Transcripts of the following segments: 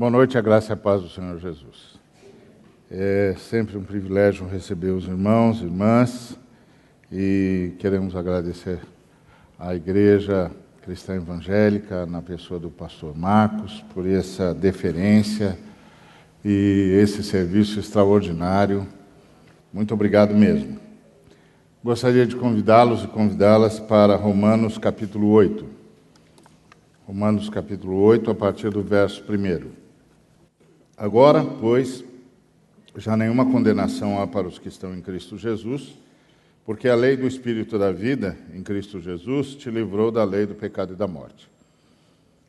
Boa noite, a graça e a paz do Senhor Jesus. É sempre um privilégio receber os irmãos e irmãs e queremos agradecer à Igreja Cristã Evangélica, na pessoa do pastor Marcos, por essa deferência e esse serviço extraordinário. Muito obrigado mesmo. Gostaria de convidá-los e convidá-las para Romanos capítulo 8. Romanos capítulo 8, a partir do verso 1. Agora, pois, já nenhuma condenação há para os que estão em Cristo Jesus, porque a lei do Espírito da vida, em Cristo Jesus, te livrou da lei do pecado e da morte.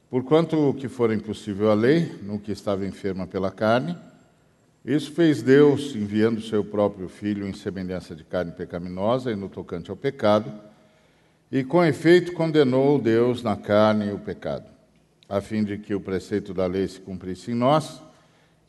Porquanto o que for impossível à lei, no que estava enferma pela carne, isso fez Deus, enviando seu próprio Filho em semelhança de carne pecaminosa e no tocante ao pecado, e com efeito condenou Deus na carne o pecado, a fim de que o preceito da lei se cumprisse em nós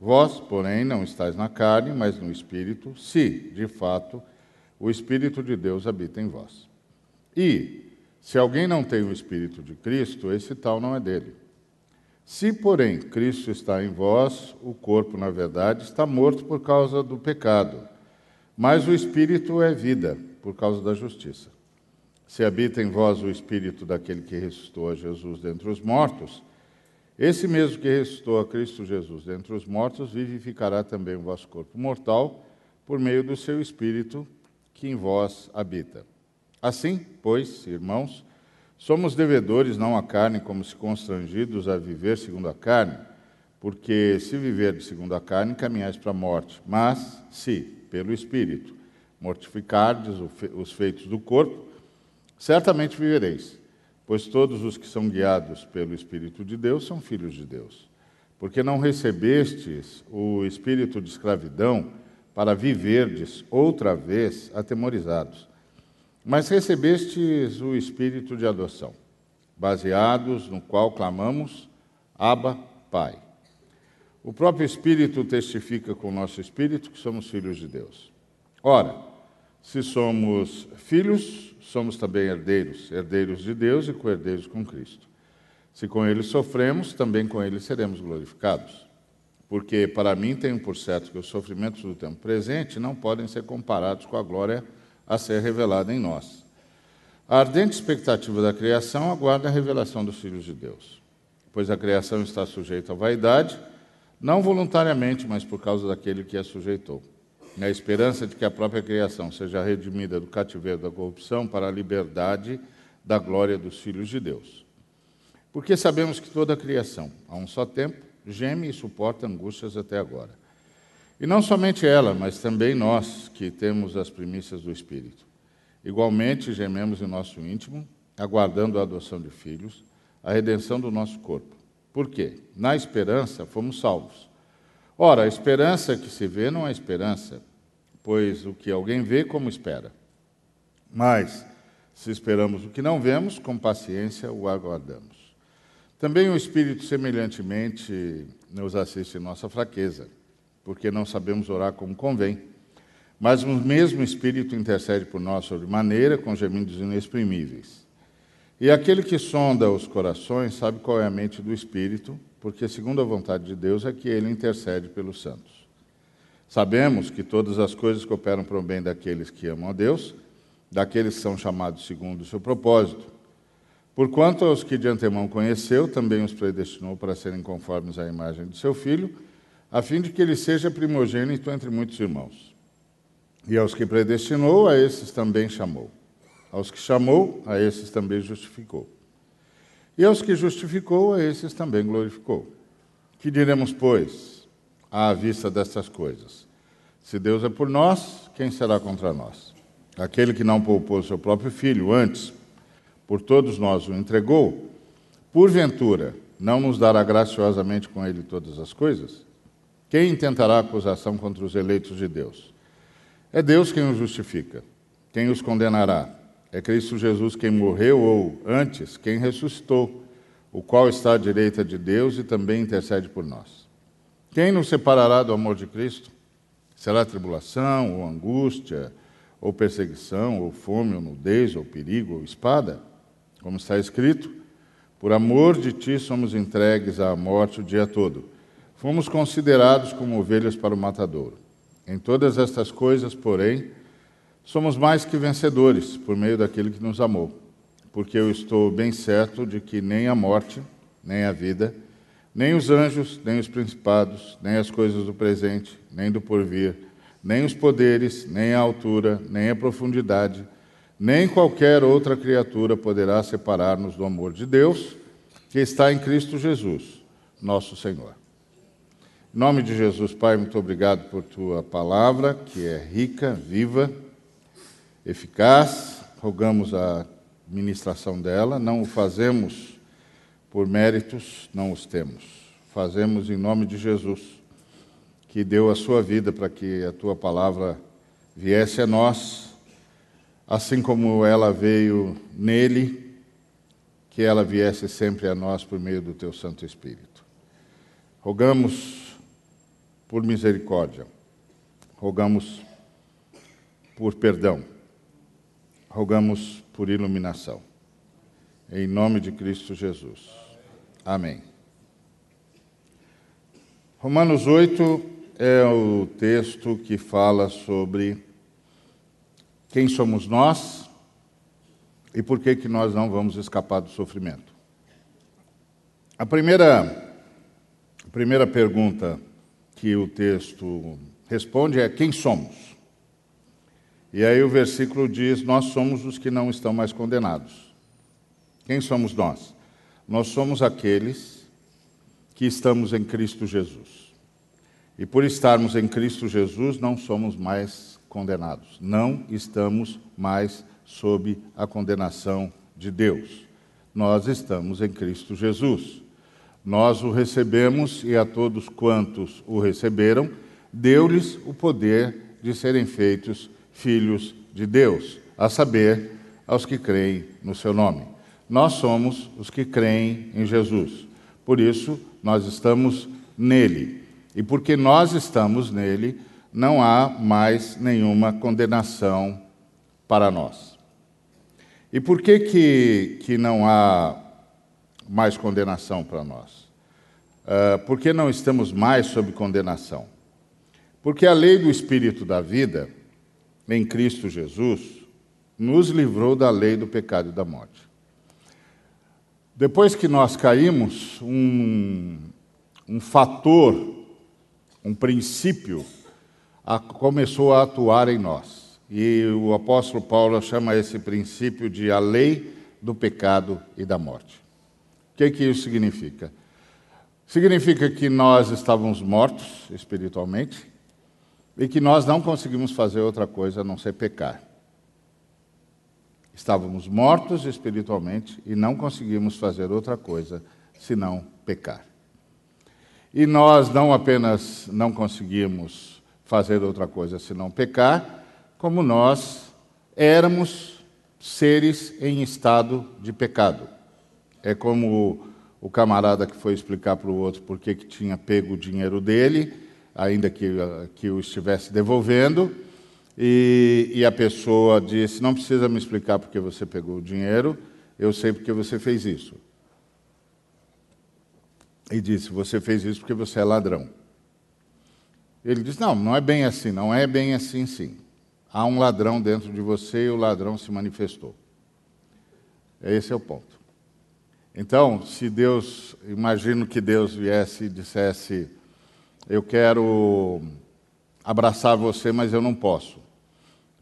Vós, porém, não estáis na carne, mas no Espírito, se, de fato, o Espírito de Deus habita em vós. E, se alguém não tem o Espírito de Cristo, esse tal não é dele. Se, porém, Cristo está em vós, o corpo, na verdade, está morto por causa do pecado, mas o Espírito é vida, por causa da justiça. Se habita em vós o Espírito daquele que ressuscitou a Jesus dentre os mortos, esse mesmo que ressuscitou a Cristo Jesus dentre os mortos, vivificará também o vosso corpo mortal, por meio do seu Espírito que em vós habita. Assim, pois, irmãos, somos devedores não à carne, como se constrangidos a viver segundo a carne, porque se viver segundo a carne, caminhais para a morte. Mas, se, pelo Espírito, mortificardes os feitos do corpo, certamente vivereis. Pois todos os que são guiados pelo Espírito de Deus são filhos de Deus. Porque não recebestes o espírito de escravidão para viverdes outra vez atemorizados, mas recebestes o espírito de adoção, baseados no qual clamamos: Abba, Pai. O próprio Espírito testifica com o nosso espírito que somos filhos de Deus. Ora, se somos filhos, somos também herdeiros, herdeiros de Deus e co-herdeiros com Cristo. Se com ele sofremos, também com ele seremos glorificados. Porque para mim tenho por certo que os sofrimentos do tempo presente não podem ser comparados com a glória a ser revelada em nós. A ardente expectativa da criação aguarda a revelação dos filhos de Deus. Pois a criação está sujeita à vaidade, não voluntariamente, mas por causa daquele que a sujeitou na esperança de que a própria criação seja redimida do cativeiro da corrupção para a liberdade da glória dos filhos de Deus. Porque sabemos que toda a criação, a um só tempo, geme e suporta angústias até agora. E não somente ela, mas também nós, que temos as primícias do Espírito. Igualmente gememos em nosso íntimo, aguardando a adoção de filhos, a redenção do nosso corpo. Por quê? Na esperança fomos salvos. Ora, a esperança que se vê não é esperança, pois o que alguém vê, como espera. Mas, se esperamos o que não vemos, com paciência o aguardamos. Também o Espírito, semelhantemente, nos assiste em nossa fraqueza, porque não sabemos orar como convém. Mas o mesmo Espírito intercede por nós sobre maneira, com gemidos inexprimíveis. E aquele que sonda os corações sabe qual é a mente do Espírito, porque, segundo a vontade de Deus, é que ele intercede pelos santos. Sabemos que todas as coisas cooperam para o bem daqueles que amam a Deus, daqueles que são chamados segundo o seu propósito. Porquanto aos que de antemão conheceu, também os predestinou para serem conformes à imagem de seu filho, a fim de que ele seja primogênito entre muitos irmãos. E aos que predestinou, a esses também chamou. Aos que chamou, a esses também justificou. E aos que justificou, a esses também glorificou. Que diremos, pois, à vista destas coisas? Se Deus é por nós, quem será contra nós? Aquele que não poupou seu próprio filho, antes, por todos nós o entregou, porventura, não nos dará graciosamente com ele todas as coisas? Quem intentará acusação contra os eleitos de Deus? É Deus quem os justifica. Quem os condenará? É Cristo Jesus quem morreu ou, antes, quem ressuscitou, o qual está à direita de Deus e também intercede por nós. Quem nos separará do amor de Cristo? Será tribulação, ou angústia, ou perseguição, ou fome, ou nudez, ou perigo, ou espada? Como está escrito, por amor de ti somos entregues à morte o dia todo. Fomos considerados como ovelhas para o matadouro. Em todas estas coisas, porém, somos mais que vencedores por meio daquele que nos amou. Porque eu estou bem certo de que nem a morte, nem a vida, nem os anjos, nem os principados, nem as coisas do presente, nem do porvir, nem os poderes, nem a altura, nem a profundidade, nem qualquer outra criatura poderá separar-nos do amor de Deus que está em Cristo Jesus, nosso Senhor. Em nome de Jesus, Pai, muito obrigado por tua palavra, que é rica, viva, eficaz. Rogamos a ministração dela, não o fazemos por méritos, não os temos. Fazemos em nome de Jesus, que deu a sua vida para que a tua palavra viesse a nós, assim como ela veio nele, que ela viesse sempre a nós por meio do teu Santo Espírito. Rogamos por misericórdia, rogamos por perdão, rogamos por iluminação. Em nome de Cristo Jesus. Amém. Romanos 8 é o texto que fala sobre quem somos nós e por que, que nós não vamos escapar do sofrimento. A primeira, a primeira pergunta que o texto responde é quem somos. E aí o versículo diz: Nós somos os que não estão mais condenados. Quem somos nós? Nós somos aqueles que estamos em Cristo Jesus. E por estarmos em Cristo Jesus, não somos mais condenados. Não estamos mais sob a condenação de Deus. Nós estamos em Cristo Jesus. Nós o recebemos e a todos quantos o receberam, deu-lhes o poder de serem feitos filhos de Deus, a saber, aos que creem no seu nome. Nós somos os que creem em Jesus. Por isso, nós estamos nele. E porque nós estamos nele, não há mais nenhuma condenação para nós. E por que, que, que não há mais condenação para nós. Uh, por que não estamos mais sob condenação? Porque a lei do Espírito da vida, em Cristo Jesus, nos livrou da lei do pecado e da morte. Depois que nós caímos, um, um fator, um princípio, a, começou a atuar em nós. E o apóstolo Paulo chama esse princípio de a lei do pecado e da morte. O que, que isso significa? Significa que nós estávamos mortos espiritualmente e que nós não conseguimos fazer outra coisa a não ser pecar. Estávamos mortos espiritualmente e não conseguimos fazer outra coisa senão pecar. E nós não apenas não conseguimos fazer outra coisa senão pecar, como nós éramos seres em estado de pecado. É como o camarada que foi explicar para o outro por que tinha pego o dinheiro dele, ainda que, que o estivesse devolvendo, e, e a pessoa disse: Não precisa me explicar porque você pegou o dinheiro, eu sei porque você fez isso. E disse: Você fez isso porque você é ladrão. Ele disse: Não, não é bem assim, não é bem assim, sim. Há um ladrão dentro de você e o ladrão se manifestou. Esse é o ponto. Então, se Deus, imagino que Deus viesse e dissesse: Eu quero abraçar você, mas eu não posso.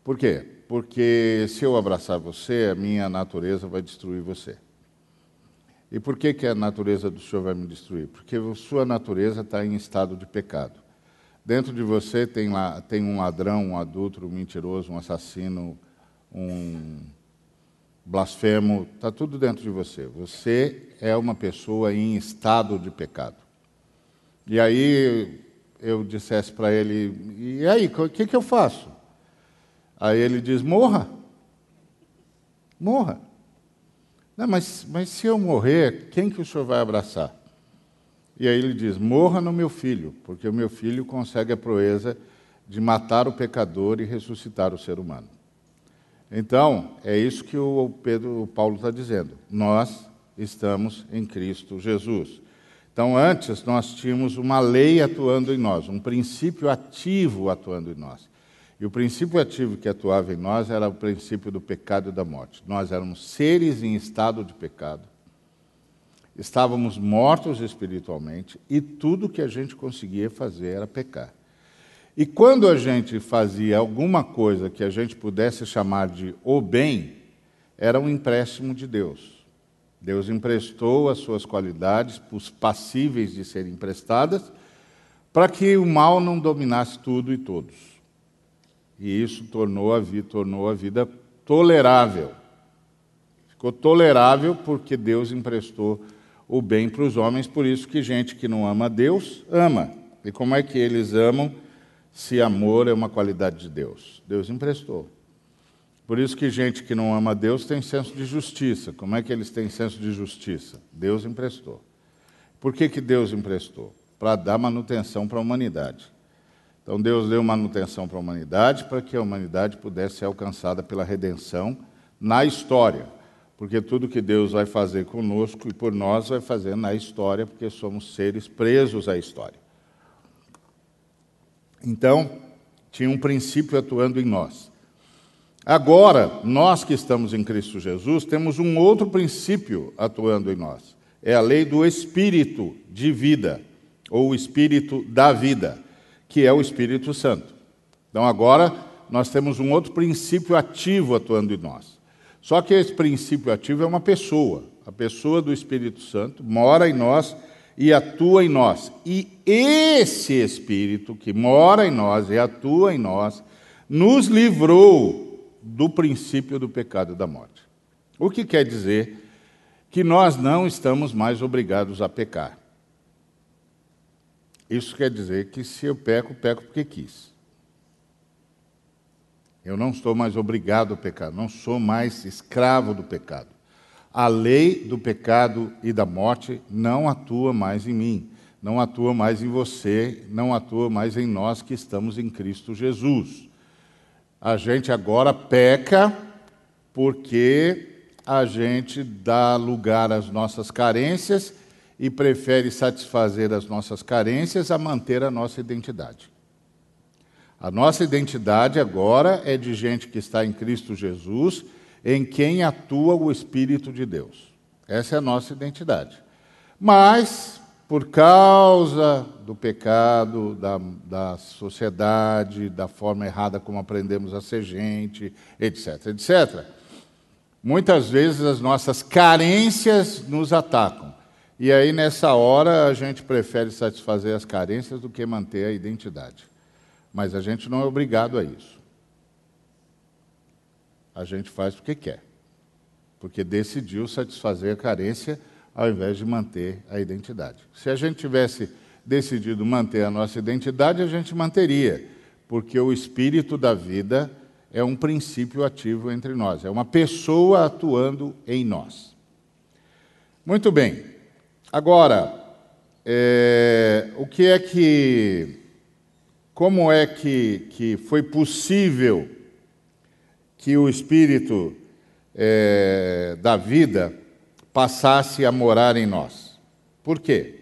Por quê? Porque se eu abraçar você, a minha natureza vai destruir você. E por que, que a natureza do Senhor vai me destruir? Porque sua natureza está em estado de pecado. Dentro de você tem, lá, tem um ladrão, um adulto, um mentiroso, um assassino, um blasfemo, está tudo dentro de você. Você é uma pessoa em estado de pecado. E aí eu dissesse para ele: e aí, o que, que eu faço? Aí ele diz: morra. Morra. Não, mas, mas se eu morrer, quem que o senhor vai abraçar? E aí ele diz: morra no meu filho, porque o meu filho consegue a proeza de matar o pecador e ressuscitar o ser humano. Então, é isso que o Pedro, o Paulo está dizendo. Nós estamos em Cristo Jesus. Então, antes nós tínhamos uma lei atuando em nós, um princípio ativo atuando em nós. E o princípio ativo que atuava em nós era o princípio do pecado e da morte. Nós éramos seres em estado de pecado, estávamos mortos espiritualmente e tudo que a gente conseguia fazer era pecar. E quando a gente fazia alguma coisa que a gente pudesse chamar de o bem, era um empréstimo de Deus. Deus emprestou as suas qualidades, os passíveis de serem emprestadas, para que o mal não dominasse tudo e todos. E isso tornou a vida, tornou a vida tolerável. Ficou tolerável porque Deus emprestou o bem para os homens, por isso que gente que não ama Deus, ama. E como é que eles amam se amor é uma qualidade de Deus? Deus emprestou. Por isso que gente que não ama Deus tem senso de justiça. Como é que eles têm senso de justiça? Deus emprestou. Por que, que Deus emprestou? Para dar manutenção para a humanidade. Então Deus deu manutenção para a humanidade para que a humanidade pudesse ser alcançada pela redenção na história. Porque tudo que Deus vai fazer conosco e por nós vai fazer na história, porque somos seres presos à história. Então, tinha um princípio atuando em nós. Agora, nós que estamos em Cristo Jesus, temos um outro princípio atuando em nós. É a lei do espírito de vida, ou o espírito da vida, que é o Espírito Santo. Então, agora, nós temos um outro princípio ativo atuando em nós. Só que esse princípio ativo é uma pessoa. A pessoa do Espírito Santo mora em nós e atua em nós. E esse Espírito que mora em nós e atua em nós, nos livrou do princípio do pecado da morte. O que quer dizer que nós não estamos mais obrigados a pecar. Isso quer dizer que se eu peco, peco porque quis. Eu não estou mais obrigado a pecar, não sou mais escravo do pecado. A lei do pecado e da morte não atua mais em mim, não atua mais em você, não atua mais em nós que estamos em Cristo Jesus. A gente agora peca porque a gente dá lugar às nossas carências e prefere satisfazer as nossas carências a manter a nossa identidade. A nossa identidade agora é de gente que está em Cristo Jesus, em quem atua o Espírito de Deus. Essa é a nossa identidade. Mas por causa do pecado, da, da sociedade, da forma errada como aprendemos a ser gente, etc., etc. Muitas vezes as nossas carências nos atacam. E aí, nessa hora, a gente prefere satisfazer as carências do que manter a identidade. Mas a gente não é obrigado a isso. A gente faz porque quer. Porque decidiu satisfazer a carência ao invés de manter a identidade. Se a gente tivesse decidido manter a nossa identidade, a gente manteria, porque o espírito da vida é um princípio ativo entre nós, é uma pessoa atuando em nós. Muito bem. Agora, é, o que é que. Como é que, que foi possível que o espírito é, da vida passasse a morar em nós. Por quê?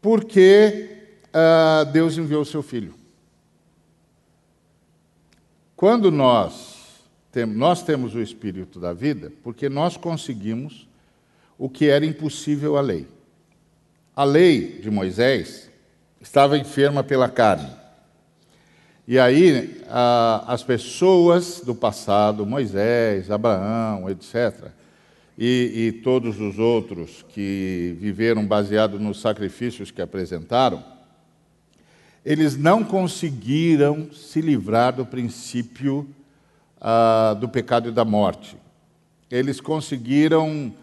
Porque uh, Deus enviou o seu Filho. Quando nós, tem, nós temos o Espírito da vida, porque nós conseguimos o que era impossível à lei. A lei de Moisés estava enferma pela carne. E aí, as pessoas do passado, Moisés, Abraão, etc., e, e todos os outros que viveram baseado nos sacrifícios que apresentaram, eles não conseguiram se livrar do princípio ah, do pecado e da morte. Eles conseguiram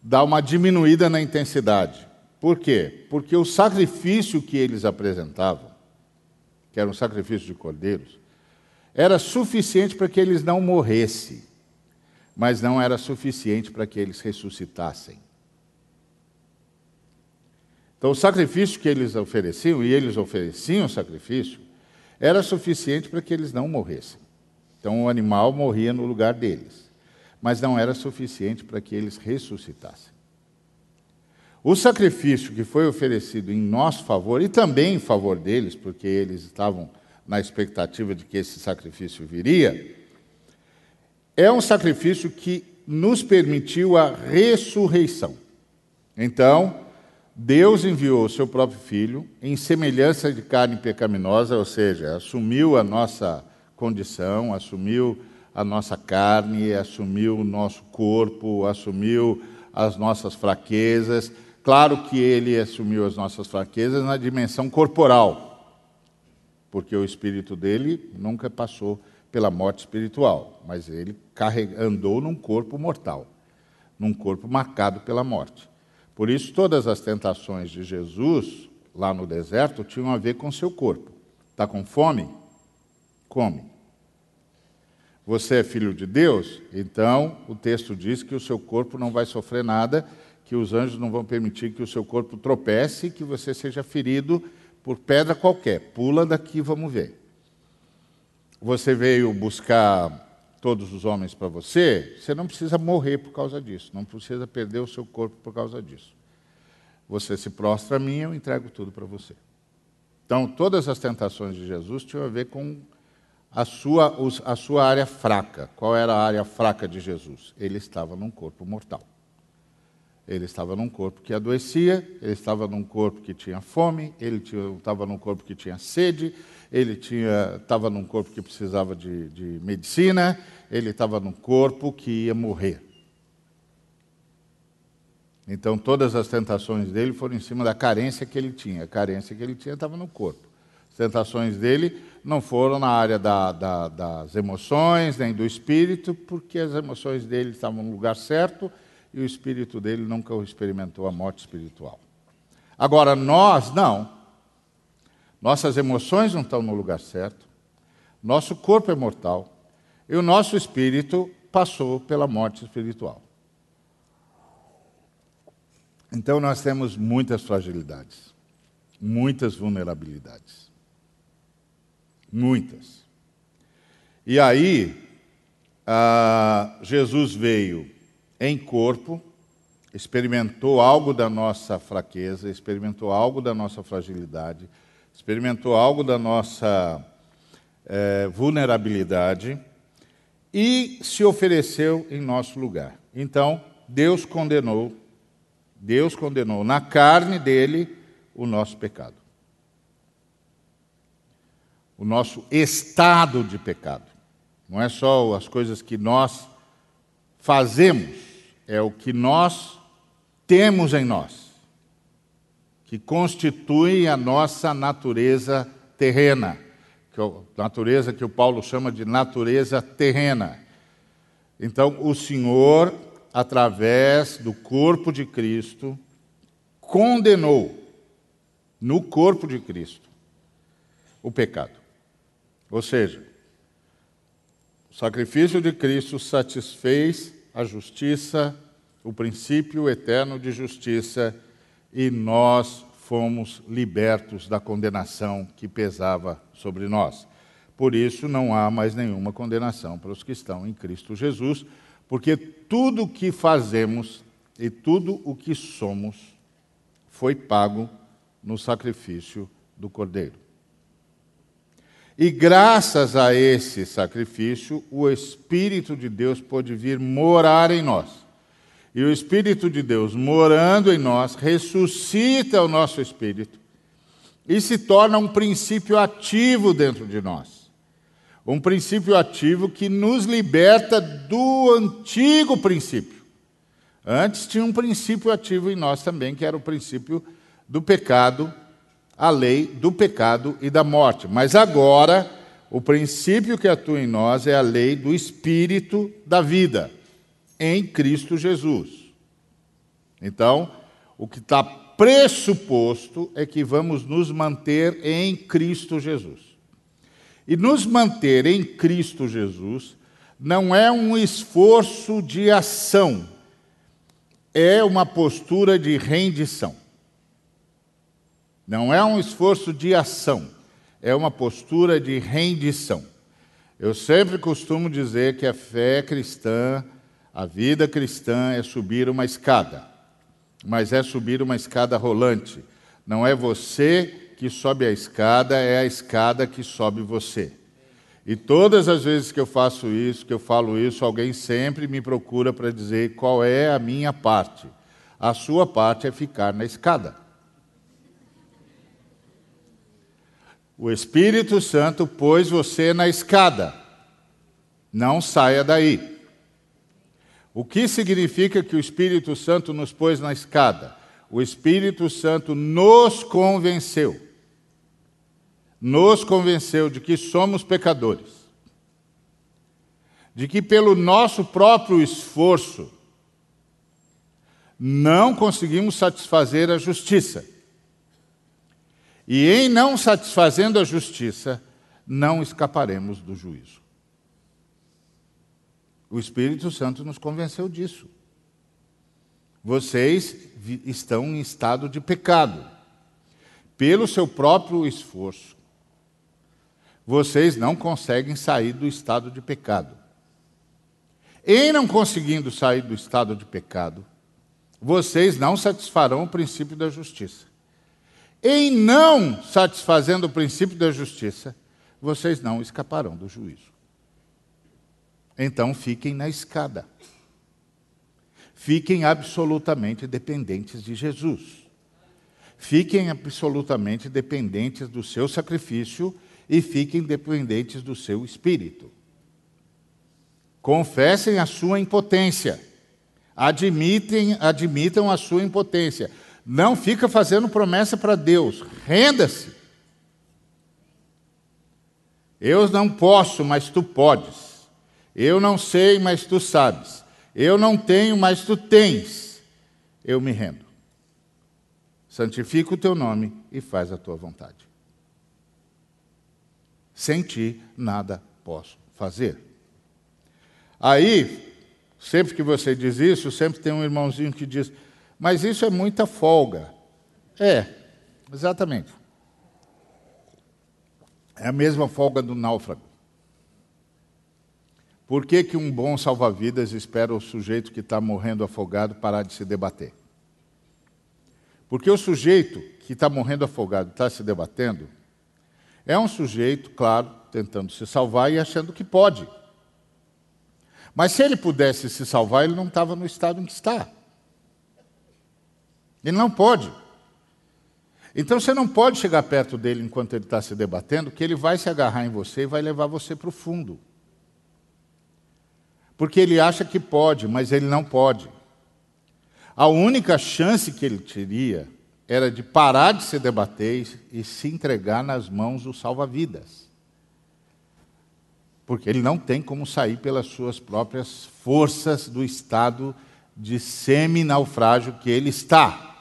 dar uma diminuída na intensidade. Por quê? Porque o sacrifício que eles apresentavam, que era um sacrifício de cordeiros, era suficiente para que eles não morressem, mas não era suficiente para que eles ressuscitassem. Então, o sacrifício que eles ofereciam, e eles ofereciam sacrifício, era suficiente para que eles não morressem. Então, o animal morria no lugar deles, mas não era suficiente para que eles ressuscitassem. O sacrifício que foi oferecido em nosso favor e também em favor deles, porque eles estavam na expectativa de que esse sacrifício viria, é um sacrifício que nos permitiu a ressurreição. Então, Deus enviou o seu próprio filho em semelhança de carne pecaminosa, ou seja, assumiu a nossa condição, assumiu a nossa carne, assumiu o nosso corpo, assumiu as nossas fraquezas. Claro que ele assumiu as nossas fraquezas na dimensão corporal, porque o espírito dele nunca passou pela morte espiritual, mas ele andou num corpo mortal, num corpo marcado pela morte. Por isso, todas as tentações de Jesus lá no deserto tinham a ver com seu corpo. Está com fome? Come. Você é filho de Deus? Então, o texto diz que o seu corpo não vai sofrer nada, que os anjos não vão permitir que o seu corpo tropece, que você seja ferido por pedra qualquer. Pula daqui, vamos ver. Você veio buscar todos os homens para você, você não precisa morrer por causa disso, não precisa perder o seu corpo por causa disso. Você se prostra a mim, eu entrego tudo para você. Então, todas as tentações de Jesus tinham a ver com a sua, a sua área fraca. Qual era a área fraca de Jesus? Ele estava num corpo mortal. Ele estava num corpo que adoecia, ele estava num corpo que tinha fome, ele estava num corpo que tinha sede, ele estava num corpo que precisava de, de medicina, ele estava num corpo que ia morrer. Então, todas as tentações dele foram em cima da carência que ele tinha. A carência que ele tinha estava no corpo. As tentações dele não foram na área da, da, das emoções, nem do espírito, porque as emoções dele estavam no lugar certo e o espírito dele nunca experimentou a morte espiritual. Agora, nós, não. Nossas emoções não estão no lugar certo, nosso corpo é mortal e o nosso espírito passou pela morte espiritual. Então nós temos muitas fragilidades, muitas vulnerabilidades. Muitas. E aí, Jesus veio em corpo, experimentou algo da nossa fraqueza, experimentou algo da nossa fragilidade, experimentou algo da nossa é, vulnerabilidade e se ofereceu em nosso lugar. Então, Deus condenou, Deus condenou na carne dele o nosso pecado. O nosso estado de pecado. Não é só as coisas que nós fazemos, é o que nós temos em nós que constituem a nossa natureza terrena, que é a natureza que o Paulo chama de natureza terrena. Então, o Senhor, através do corpo de Cristo, condenou no corpo de Cristo o pecado. Ou seja, o sacrifício de Cristo satisfez a justiça, o princípio eterno de justiça e nós fomos libertos da condenação que pesava sobre nós. Por isso, não há mais nenhuma condenação para os que estão em Cristo Jesus, porque tudo o que fazemos e tudo o que somos foi pago no sacrifício do Cordeiro. E graças a esse sacrifício, o Espírito de Deus pôde vir morar em nós e o Espírito de Deus morando em nós ressuscita o nosso espírito e se torna um princípio ativo dentro de nós. Um princípio ativo que nos liberta do antigo princípio. Antes tinha um princípio ativo em nós também, que era o princípio do pecado, a lei do pecado e da morte. Mas agora, o princípio que atua em nós é a lei do espírito da vida em Cristo Jesus. Então, o que está pressuposto é que vamos nos manter em Cristo Jesus. E nos manter em Cristo Jesus não é um esforço de ação, é uma postura de rendição. Não é um esforço de ação, é uma postura de rendição. Eu sempre costumo dizer que a fé cristã, a vida cristã é subir uma escada, mas é subir uma escada rolante. Não é você que sobe a escada, é a escada que sobe você. E todas as vezes que eu faço isso, que eu falo isso, alguém sempre me procura para dizer qual é a minha parte. A sua parte é ficar na escada. O Espírito Santo pôs você na escada. Não saia daí. O que significa que o Espírito Santo nos pôs na escada? O Espírito Santo nos convenceu. Nos convenceu de que somos pecadores. De que pelo nosso próprio esforço não conseguimos satisfazer a justiça e em não satisfazendo a justiça, não escaparemos do juízo. O Espírito Santo nos convenceu disso. Vocês estão em estado de pecado. Pelo seu próprio esforço, vocês não conseguem sair do estado de pecado. Em não conseguindo sair do estado de pecado, vocês não satisfarão o princípio da justiça. Em não satisfazendo o princípio da justiça, vocês não escaparão do juízo. Então fiquem na escada. Fiquem absolutamente dependentes de Jesus. Fiquem absolutamente dependentes do seu sacrifício e fiquem dependentes do seu espírito. Confessem a sua impotência. Admitem, admitam a sua impotência. Não fica fazendo promessa para Deus. Renda-se. Eu não posso, mas tu podes. Eu não sei, mas tu sabes. Eu não tenho, mas tu tens. Eu me rendo. Santifica o teu nome e faz a tua vontade. Sem ti, nada posso fazer. Aí, sempre que você diz isso, sempre tem um irmãozinho que diz: mas isso é muita folga. É, exatamente. É a mesma folga do náufrago. Por que, que um bom salva-vidas espera o sujeito que está morrendo afogado parar de se debater? Porque o sujeito que está morrendo afogado, está se debatendo, é um sujeito, claro, tentando se salvar e achando que pode. Mas se ele pudesse se salvar, ele não estava no estado em que está. Ele não pode. Então você não pode chegar perto dele enquanto ele está se debatendo, que ele vai se agarrar em você e vai levar você para o fundo. Porque ele acha que pode, mas ele não pode. A única chance que ele teria era de parar de se debater e se entregar nas mãos do salva-vidas. Porque ele não tem como sair pelas suas próprias forças do estado de semi-naufrágio que ele está.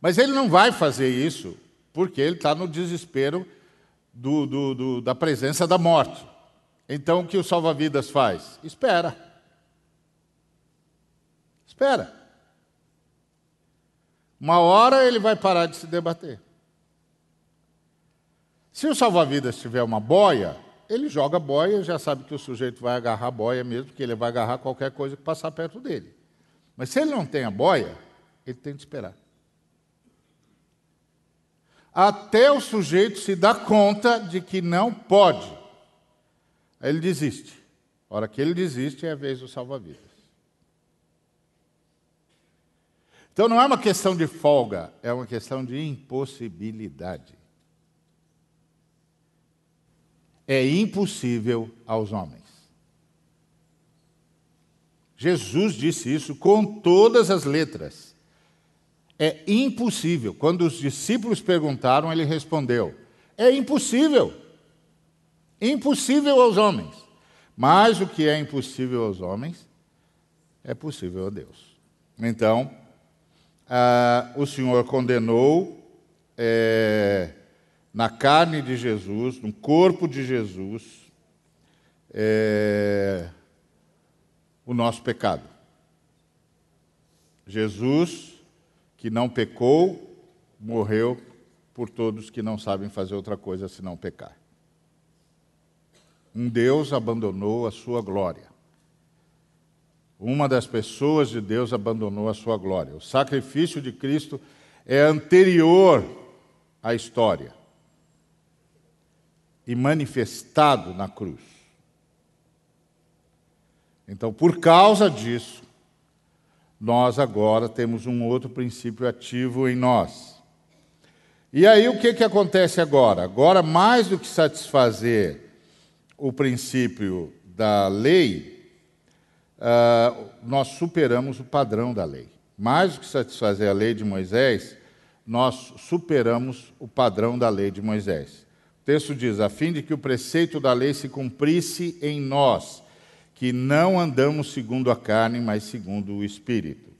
Mas ele não vai fazer isso porque ele está no desespero do, do, do, da presença da morte. Então o que o salva-vidas faz? Espera. Espera. Uma hora ele vai parar de se debater. Se o salva-vidas tiver uma boia, ele joga a boia, já sabe que o sujeito vai agarrar a boia mesmo, porque ele vai agarrar qualquer coisa que passar perto dele. Mas se ele não tem a boia, ele tem que esperar até o sujeito se dar conta de que não pode. Aí ele desiste. A hora que ele desiste é a vez do salva-vidas. Então não é uma questão de folga, é uma questão de impossibilidade. É impossível aos homens. Jesus disse isso com todas as letras. É impossível. Quando os discípulos perguntaram, ele respondeu: É impossível. Impossível aos homens. Mas o que é impossível aos homens é possível a Deus. Então, ah, o Senhor condenou é, na carne de Jesus, no corpo de Jesus, é, o nosso pecado. Jesus, que não pecou, morreu por todos que não sabem fazer outra coisa senão pecar. Um Deus abandonou a sua glória. Uma das pessoas de Deus abandonou a sua glória. O sacrifício de Cristo é anterior à história e manifestado na cruz. Então, por causa disso, nós agora temos um outro princípio ativo em nós. E aí o que, que acontece agora? Agora, mais do que satisfazer o princípio da lei, uh, nós superamos o padrão da lei. Mais do que satisfazer a lei de Moisés, nós superamos o padrão da lei de Moisés. O texto diz: a fim de que o preceito da lei se cumprisse em nós que não andamos segundo a carne, mas segundo o Espírito.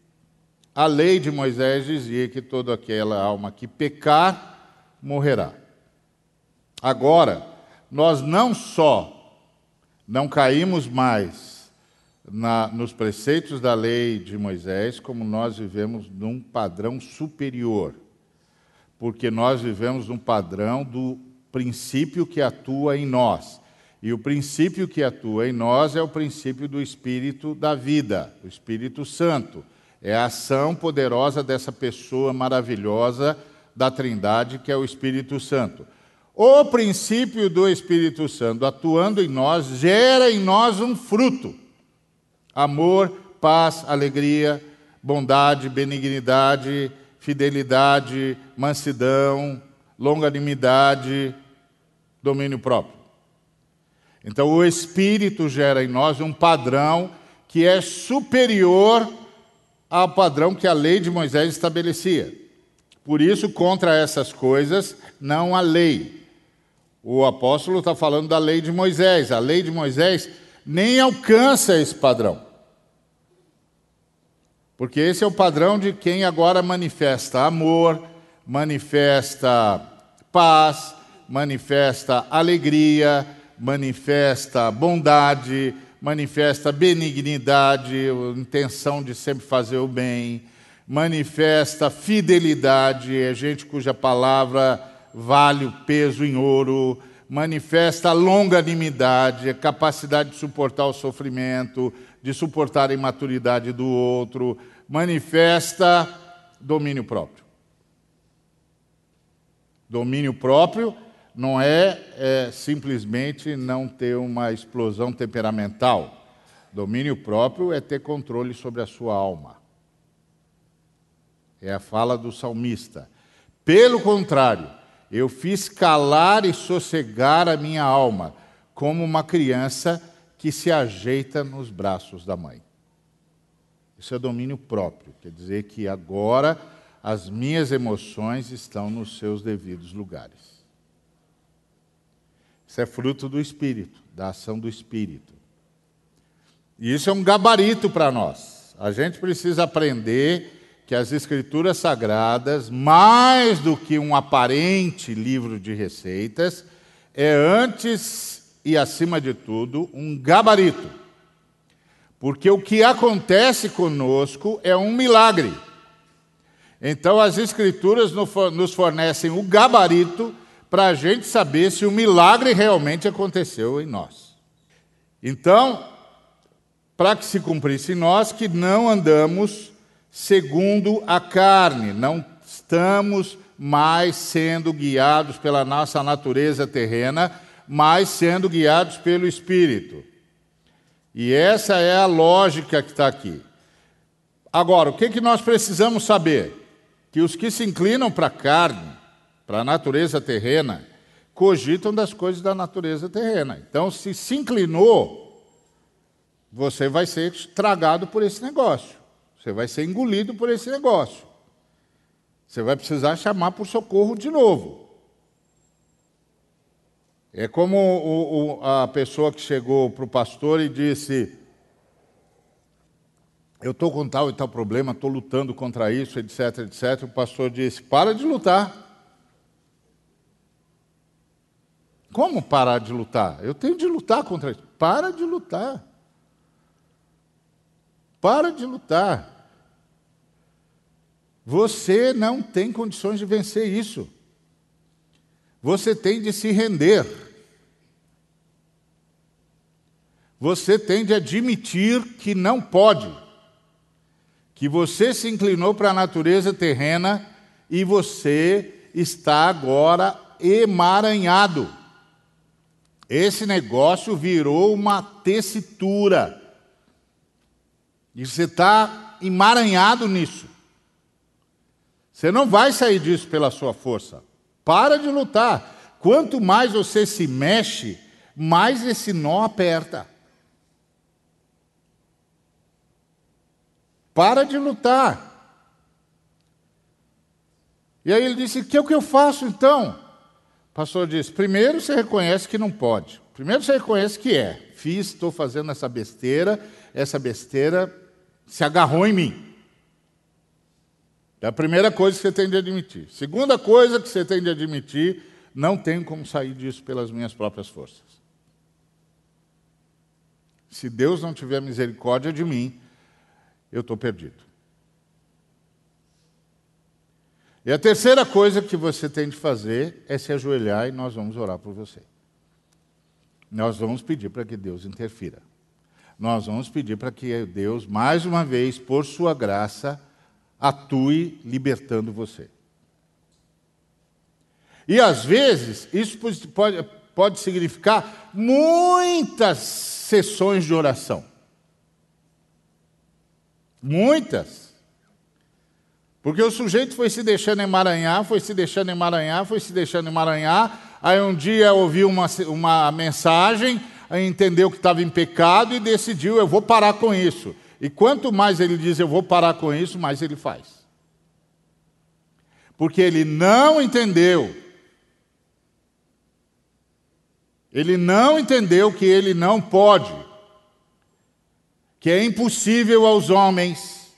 A lei de Moisés dizia que toda aquela alma que pecar morrerá. Agora, nós não só não caímos mais na, nos preceitos da lei de Moisés, como nós vivemos num padrão superior, porque nós vivemos num padrão do princípio que atua em nós. E o princípio que atua em nós é o princípio do Espírito da vida, o Espírito Santo. É a ação poderosa dessa pessoa maravilhosa da Trindade, que é o Espírito Santo. O princípio do Espírito Santo atuando em nós gera em nós um fruto: amor, paz, alegria, bondade, benignidade, fidelidade, mansidão, longanimidade, domínio próprio. Então, o Espírito gera em nós um padrão que é superior ao padrão que a lei de Moisés estabelecia. Por isso, contra essas coisas, não há lei. O apóstolo está falando da lei de Moisés. A lei de Moisés nem alcança esse padrão. Porque esse é o padrão de quem agora manifesta amor, manifesta paz, manifesta alegria, manifesta bondade, manifesta benignidade, intenção de sempre fazer o bem, manifesta fidelidade, é gente cuja palavra vale o peso em ouro, manifesta longanimidade, a capacidade de suportar o sofrimento, de suportar a imaturidade do outro, manifesta domínio próprio. Domínio próprio não é, é simplesmente não ter uma explosão temperamental. Domínio próprio é ter controle sobre a sua alma. É a fala do salmista. Pelo contrário, eu fiz calar e sossegar a minha alma, como uma criança que se ajeita nos braços da mãe. Isso é domínio próprio, quer dizer que agora as minhas emoções estão nos seus devidos lugares. Isso é fruto do Espírito, da ação do Espírito. E isso é um gabarito para nós. A gente precisa aprender que as Escrituras Sagradas, mais do que um aparente livro de receitas, é antes e acima de tudo um gabarito. Porque o que acontece conosco é um milagre. Então as Escrituras nos fornecem o gabarito para a gente saber se o milagre realmente aconteceu em nós. Então, para que se cumprisse em nós, que não andamos segundo a carne, não estamos mais sendo guiados pela nossa natureza terrena, mas sendo guiados pelo Espírito. E essa é a lógica que está aqui. Agora, o que, que nós precisamos saber? Que os que se inclinam para a carne, para a natureza terrena, cogitam das coisas da natureza terrena. Então, se se inclinou, você vai ser tragado por esse negócio. Você vai ser engolido por esse negócio. Você vai precisar chamar por socorro de novo. É como o, o, a pessoa que chegou para o pastor e disse: Eu estou com tal e tal problema, estou lutando contra isso, etc, etc. O pastor disse: Para de lutar. Como parar de lutar? Eu tenho de lutar contra isso. Para de lutar. Para de lutar. Você não tem condições de vencer isso. Você tem de se render. Você tem de admitir que não pode. Que você se inclinou para a natureza terrena e você está agora emaranhado. Esse negócio virou uma tessitura. E você está emaranhado nisso. Você não vai sair disso pela sua força. Para de lutar. Quanto mais você se mexe, mais esse nó aperta. Para de lutar. E aí ele disse: O que é o que eu faço então? O pastor disse: Primeiro você reconhece que não pode. Primeiro você reconhece que é. Fiz, estou fazendo essa besteira, essa besteira se agarrou em mim. É a primeira coisa que você tem de admitir. Segunda coisa que você tem de admitir, não tenho como sair disso pelas minhas próprias forças. Se Deus não tiver misericórdia de mim, eu estou perdido. E a terceira coisa que você tem de fazer é se ajoelhar e nós vamos orar por você. Nós vamos pedir para que Deus interfira. Nós vamos pedir para que Deus, mais uma vez, por sua graça, atue libertando você. E às vezes, isso pode, pode significar muitas sessões de oração. Muitas. Porque o sujeito foi se deixando emaranhar, foi se deixando emaranhar, foi se deixando emaranhar. Aí um dia ouviu uma, uma mensagem, entendeu que estava em pecado e decidiu: eu vou parar com isso. E quanto mais ele diz eu vou parar com isso, mais ele faz. Porque ele não entendeu. Ele não entendeu que ele não pode. Que é impossível aos homens,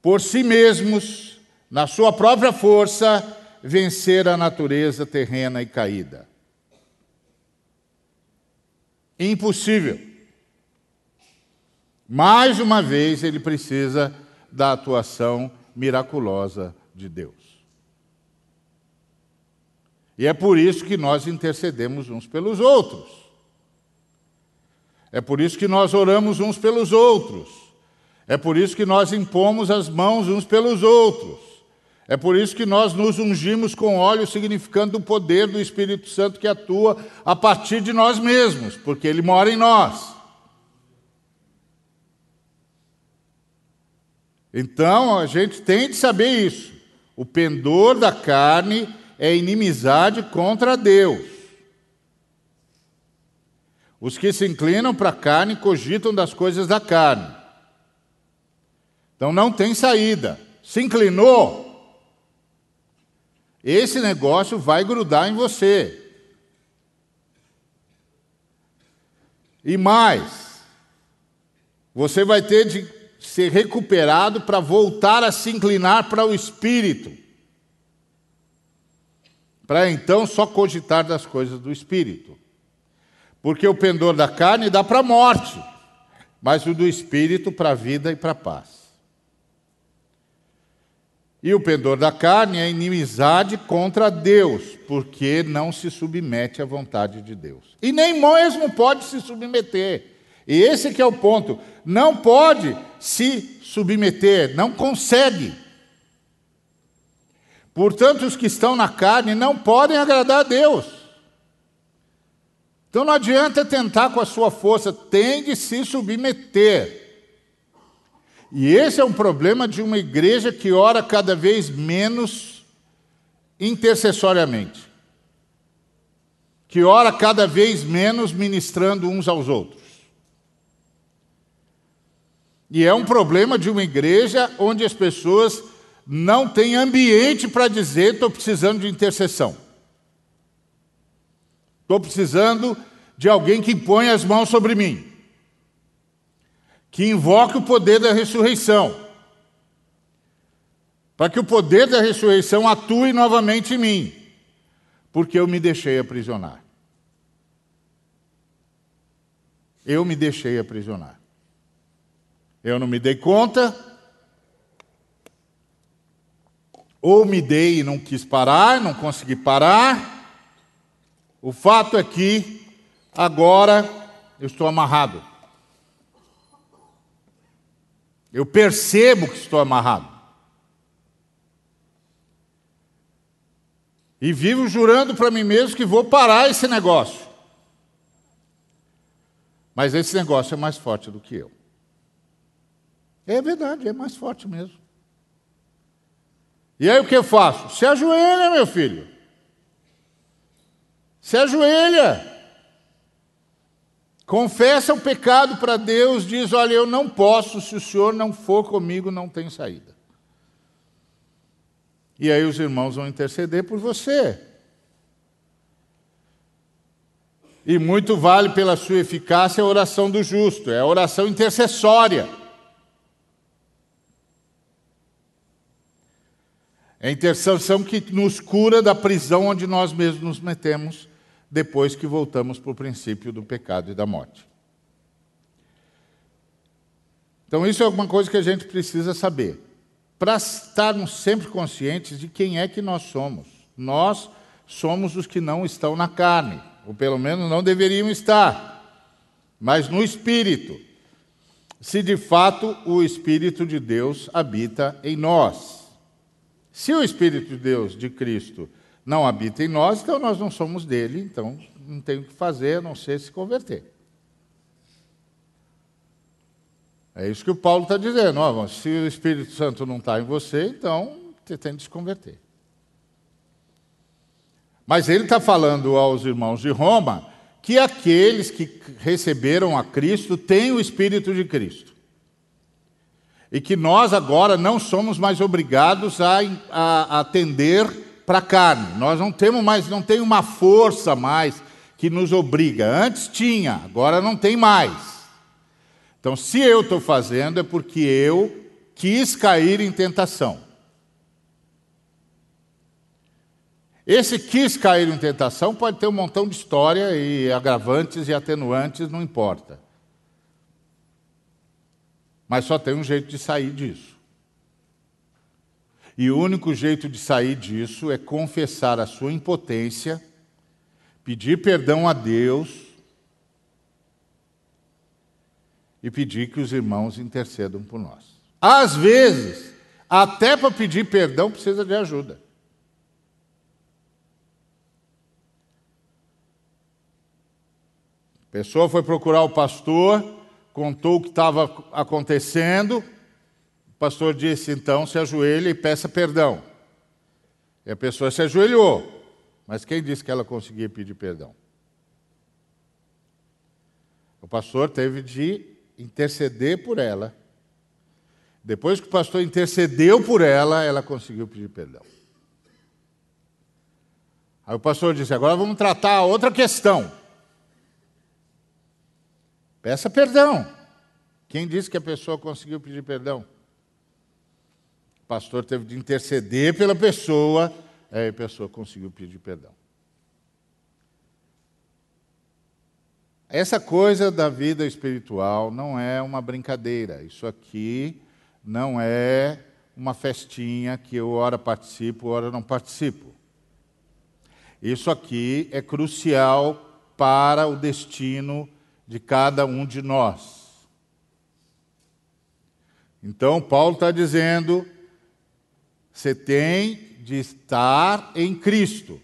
por si mesmos, na sua própria força, vencer a natureza terrena e caída. Impossível. Mais uma vez, ele precisa da atuação miraculosa de Deus. E é por isso que nós intercedemos uns pelos outros. É por isso que nós oramos uns pelos outros. É por isso que nós impomos as mãos uns pelos outros. É por isso que nós nos ungimos com óleo, significando o poder do Espírito Santo que atua a partir de nós mesmos, porque ele mora em nós. Então a gente tem de saber isso. O pendor da carne é inimizade contra Deus. Os que se inclinam para a carne cogitam das coisas da carne. Então não tem saída. Se inclinou, esse negócio vai grudar em você. E mais, você vai ter de ser recuperado para voltar a se inclinar para o espírito. Para então só cogitar das coisas do espírito. Porque o pendor da carne dá para a morte, mas o do espírito para a vida e para a paz. E o pendor da carne é inimizade contra Deus, porque não se submete à vontade de Deus. E nem mesmo pode se submeter. E esse que é o ponto. Não pode se submeter, não consegue. Portanto, os que estão na carne não podem agradar a Deus. Então não adianta tentar com a sua força, tem de se submeter. E esse é um problema de uma igreja que ora cada vez menos intercessoriamente, que ora cada vez menos ministrando uns aos outros. E é um problema de uma igreja onde as pessoas não têm ambiente para dizer: estou precisando de intercessão. Estou precisando de alguém que põe as mãos sobre mim, que invoque o poder da ressurreição, para que o poder da ressurreição atue novamente em mim. porque eu me deixei aprisionar. Eu me deixei aprisionar. Eu não me dei conta, ou me dei e não quis parar, não consegui parar. O fato é que agora eu estou amarrado. Eu percebo que estou amarrado. E vivo jurando para mim mesmo que vou parar esse negócio. Mas esse negócio é mais forte do que eu. É verdade, é mais forte mesmo. E aí o que eu faço? Se ajoelha, meu filho. Se ajoelha. Confessa o pecado para Deus, diz: Olha, eu não posso, se o Senhor não for comigo, não tem saída. E aí os irmãos vão interceder por você. E muito vale pela sua eficácia a oração do justo, é a oração intercessória. É a intercessão que nos cura da prisão onde nós mesmos nos metemos depois que voltamos para o princípio do pecado e da morte. Então, isso é alguma coisa que a gente precisa saber, para estarmos sempre conscientes de quem é que nós somos. Nós somos os que não estão na carne, ou pelo menos não deveriam estar, mas no espírito. Se de fato o Espírito de Deus habita em nós. Se o Espírito de Deus, de Cristo, não habita em nós, então nós não somos dele, então não tem o que fazer a não ser se converter. É isso que o Paulo está dizendo. Ó, se o Espírito Santo não está em você, então você tem que se converter. Mas ele está falando aos irmãos de Roma que aqueles que receberam a Cristo têm o Espírito de Cristo. E que nós agora não somos mais obrigados a, a atender para a carne. Nós não temos mais, não tem uma força mais que nos obriga. Antes tinha, agora não tem mais. Então, se eu estou fazendo, é porque eu quis cair em tentação. Esse quis cair em tentação pode ter um montão de história e agravantes e atenuantes, não importa. Mas só tem um jeito de sair disso. E o único jeito de sair disso é confessar a sua impotência, pedir perdão a Deus e pedir que os irmãos intercedam por nós. Às vezes, até para pedir perdão precisa de ajuda. A pessoa foi procurar o pastor, contou o que estava acontecendo, o pastor disse: então se ajoelhe e peça perdão. E a pessoa se ajoelhou. Mas quem disse que ela conseguia pedir perdão? O pastor teve de interceder por ela. Depois que o pastor intercedeu por ela, ela conseguiu pedir perdão. Aí o pastor disse: agora vamos tratar outra questão. Peça perdão. Quem disse que a pessoa conseguiu pedir perdão? Pastor teve de interceder pela pessoa, aí a pessoa conseguiu pedir perdão. Essa coisa da vida espiritual não é uma brincadeira. Isso aqui não é uma festinha que eu ora participo, ora não participo. Isso aqui é crucial para o destino de cada um de nós. Então, Paulo está dizendo você tem de estar em Cristo.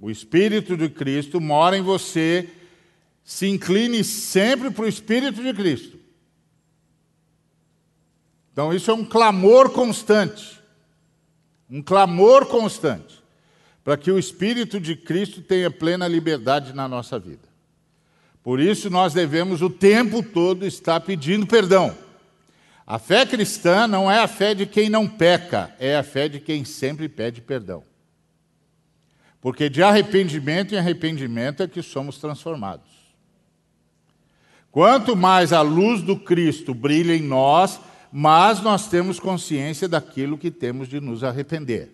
O Espírito de Cristo mora em você. Se incline sempre para o Espírito de Cristo. Então, isso é um clamor constante. Um clamor constante. Para que o Espírito de Cristo tenha plena liberdade na nossa vida. Por isso, nós devemos o tempo todo estar pedindo perdão. A fé cristã não é a fé de quem não peca, é a fé de quem sempre pede perdão. Porque de arrependimento em arrependimento é que somos transformados. Quanto mais a luz do Cristo brilha em nós, mais nós temos consciência daquilo que temos de nos arrepender.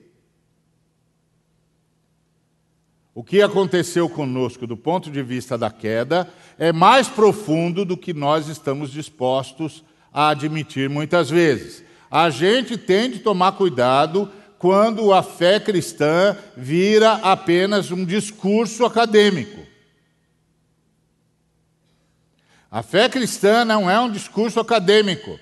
O que aconteceu conosco do ponto de vista da queda é mais profundo do que nós estamos dispostos a admitir muitas vezes. A gente tem de tomar cuidado quando a fé cristã vira apenas um discurso acadêmico. A fé cristã não é um discurso acadêmico.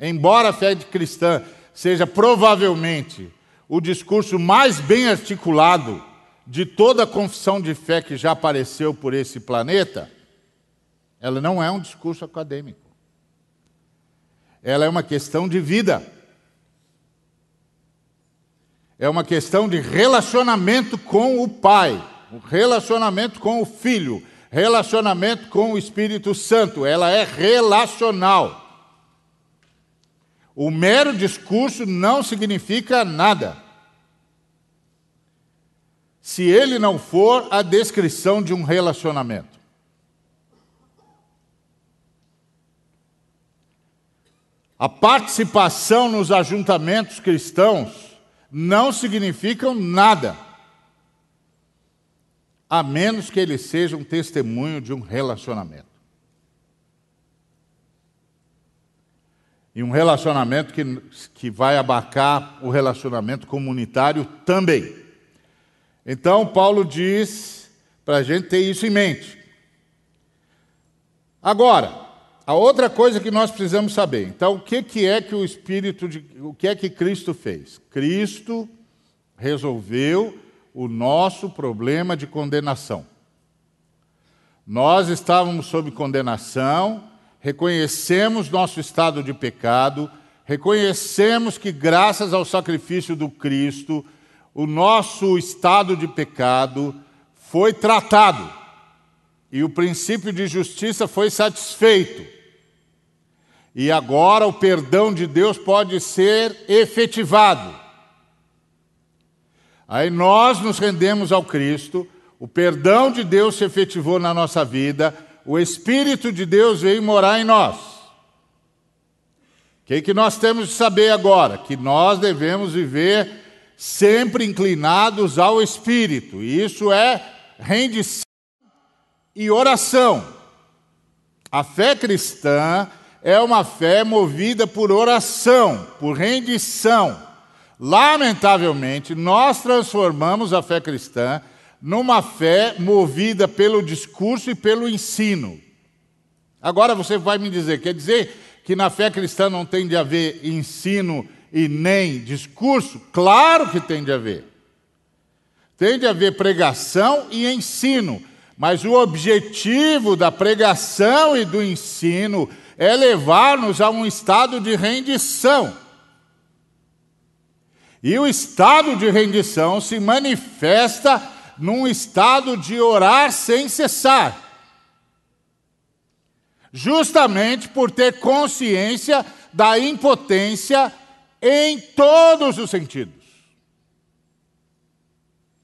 Embora a fé cristã seja provavelmente o discurso mais bem articulado de toda a confissão de fé que já apareceu por esse planeta, ela não é um discurso acadêmico. Ela é uma questão de vida. É uma questão de relacionamento com o Pai, relacionamento com o Filho, relacionamento com o Espírito Santo. Ela é relacional. O mero discurso não significa nada se ele não for a descrição de um relacionamento. A participação nos ajuntamentos cristãos não significam nada, a menos que ele seja um testemunho de um relacionamento. E um relacionamento que, que vai abarcar o relacionamento comunitário também. Então, Paulo diz para a gente ter isso em mente. Agora, a outra coisa que nós precisamos saber. Então, o que, que é que o Espírito, de, o que é que Cristo fez? Cristo resolveu o nosso problema de condenação. Nós estávamos sob condenação, reconhecemos nosso estado de pecado, reconhecemos que, graças ao sacrifício do Cristo, o nosso estado de pecado foi tratado e o princípio de justiça foi satisfeito. E agora o perdão de Deus pode ser efetivado. Aí nós nos rendemos ao Cristo, o perdão de Deus se efetivou na nossa vida, o Espírito de Deus veio morar em nós. O que, que nós temos de saber agora? Que nós devemos viver sempre inclinados ao Espírito. E isso é rendição e oração. A fé cristã é uma fé movida por oração, por rendição. Lamentavelmente, nós transformamos a fé cristã numa fé movida pelo discurso e pelo ensino. Agora você vai me dizer, quer dizer que na fé cristã não tem de haver ensino e nem discurso? Claro que tem de haver. Tem de haver pregação e ensino, mas o objetivo da pregação e do ensino é levar-nos a um estado de rendição. E o estado de rendição se manifesta num estado de orar sem cessar. Justamente por ter consciência da impotência em todos os sentidos.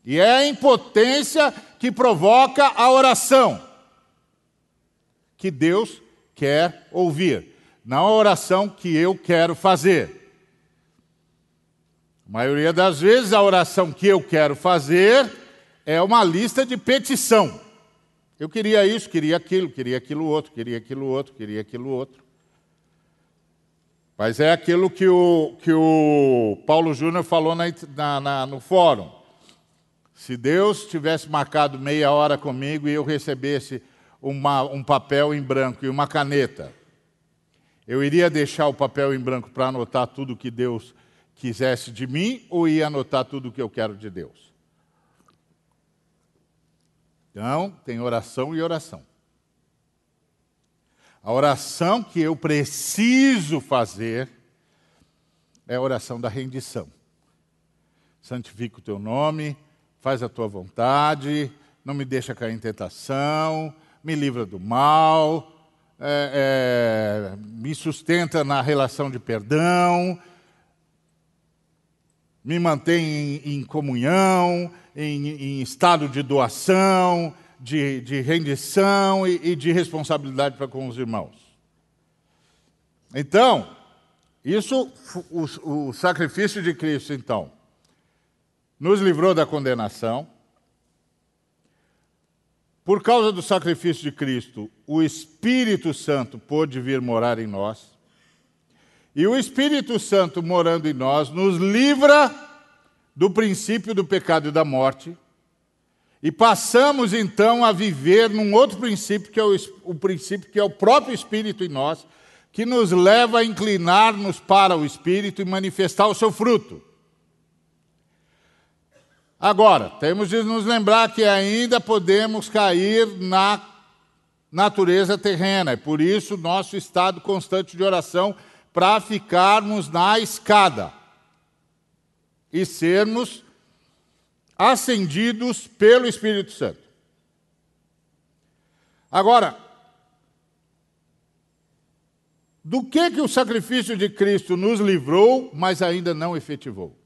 E é a impotência que provoca a oração, que Deus quer ouvir, não a oração que eu quero fazer. A maioria das vezes, a oração que eu quero fazer é uma lista de petição. Eu queria isso, queria aquilo, queria aquilo outro, queria aquilo outro, queria aquilo outro. Mas é aquilo que o, que o Paulo Júnior falou na, na, na, no fórum. Se Deus tivesse marcado meia hora comigo e eu recebesse uma, um papel em branco e uma caneta, eu iria deixar o papel em branco para anotar tudo que Deus quisesse de mim ou ia anotar tudo o que eu quero de Deus? Então, tem oração e oração. A oração que eu preciso fazer é a oração da rendição. Santifica o teu nome, faz a tua vontade, não me deixa cair em tentação, me livra do mal, é, é, me sustenta na relação de perdão, me mantém em, em comunhão, em, em estado de doação, de, de rendição e, e de responsabilidade para com os irmãos. Então, isso, o, o sacrifício de Cristo, então, nos livrou da condenação, Por causa do sacrifício de Cristo, o Espírito Santo pôde vir morar em nós. E o Espírito Santo morando em nós nos livra do princípio do pecado e da morte. E passamos então a viver num outro princípio, que é o, o princípio que é o próprio Espírito em nós, que nos leva a inclinar-nos para o Espírito e manifestar o seu fruto. Agora, temos de nos lembrar que ainda podemos cair na natureza terrena, e por isso nosso estado constante de oração para ficarmos na escada e sermos ascendidos pelo Espírito Santo. Agora, do que, que o sacrifício de Cristo nos livrou, mas ainda não efetivou?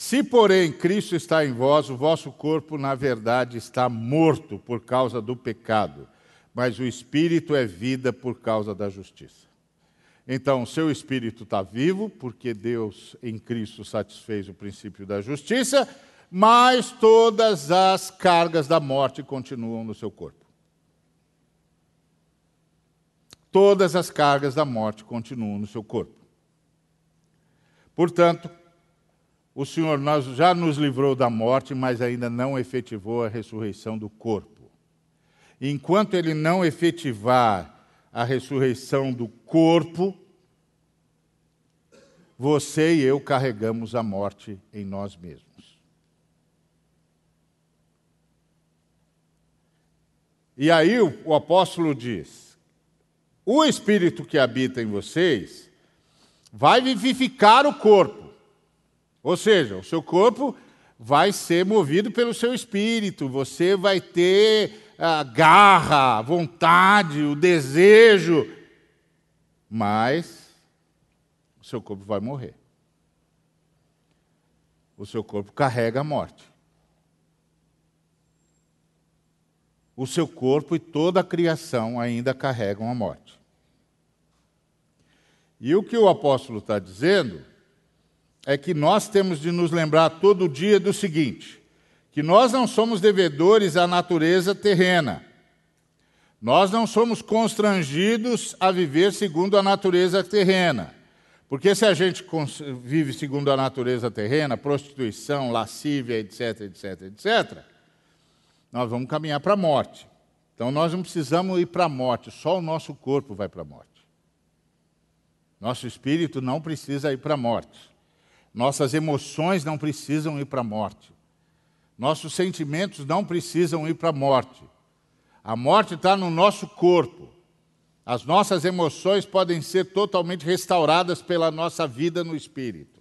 Se, porém, Cristo está em vós, o vosso corpo, na verdade, está morto por causa do pecado, mas o espírito é vida por causa da justiça. Então, seu espírito está vivo, porque Deus em Cristo satisfez o princípio da justiça, mas todas as cargas da morte continuam no seu corpo. Todas as cargas da morte continuam no seu corpo. Portanto, o Senhor nós já nos livrou da morte, mas ainda não efetivou a ressurreição do corpo. Enquanto ele não efetivar a ressurreição do corpo, você e eu carregamos a morte em nós mesmos. E aí o, o apóstolo diz: o espírito que habita em vocês vai vivificar o corpo. Ou seja, o seu corpo vai ser movido pelo seu espírito, você vai ter a garra, a vontade, o desejo, mas o seu corpo vai morrer. O seu corpo carrega a morte. o seu corpo e toda a criação ainda carregam a morte. E o que o apóstolo está dizendo é que nós temos de nos lembrar todo dia do seguinte: que nós não somos devedores à natureza terrena. Nós não somos constrangidos a viver segundo a natureza terrena. Porque se a gente vive segundo a natureza terrena, prostituição, lascívia, etc, etc, etc, nós vamos caminhar para a morte. Então nós não precisamos ir para a morte, só o nosso corpo vai para a morte. Nosso espírito não precisa ir para a morte. Nossas emoções não precisam ir para a morte. Nossos sentimentos não precisam ir para a morte. A morte está no nosso corpo. As nossas emoções podem ser totalmente restauradas pela nossa vida no espírito.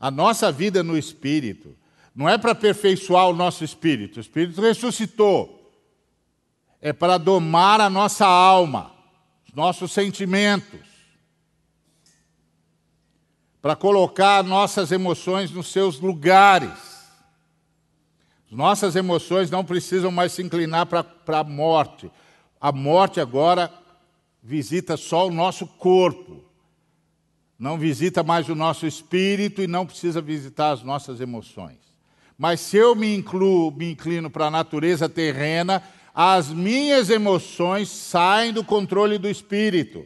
A nossa vida no espírito não é para aperfeiçoar o nosso espírito, o espírito ressuscitou. É para domar a nossa alma, os nossos sentimentos. Para colocar nossas emoções nos seus lugares. Nossas emoções não precisam mais se inclinar para a morte. A morte agora visita só o nosso corpo. Não visita mais o nosso espírito e não precisa visitar as nossas emoções. Mas se eu me, incluo, me inclino para a natureza terrena, as minhas emoções saem do controle do espírito.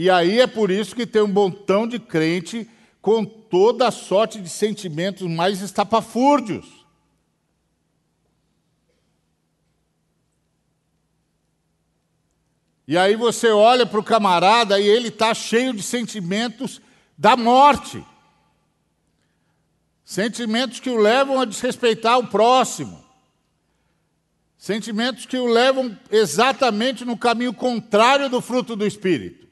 E aí é por isso que tem um montão de crente com toda a sorte de sentimentos mais estapafúrdios. E aí você olha para o camarada e ele está cheio de sentimentos da morte. Sentimentos que o levam a desrespeitar o próximo. Sentimentos que o levam exatamente no caminho contrário do fruto do Espírito.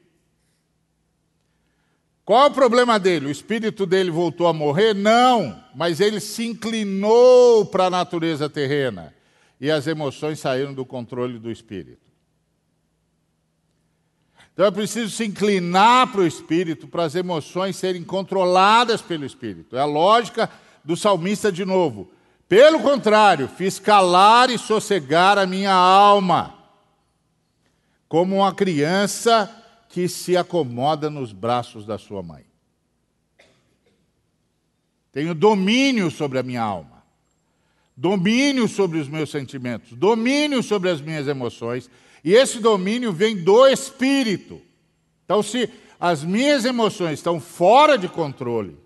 Qual o problema dele? O espírito dele voltou a morrer? Não, mas ele se inclinou para a natureza terrena e as emoções saíram do controle do espírito. Então é preciso se inclinar para o espírito, para as emoções serem controladas pelo espírito. É a lógica do salmista de novo. Pelo contrário, fiz calar e sossegar a minha alma, como uma criança que se acomoda nos braços da sua mãe. tenho domínio sobre a minha alma, domínio sobre os meus sentimentos, domínio sobre as minhas emoções, e esse domínio vem do espírito. Então, se as minhas emoções estão fora de controle,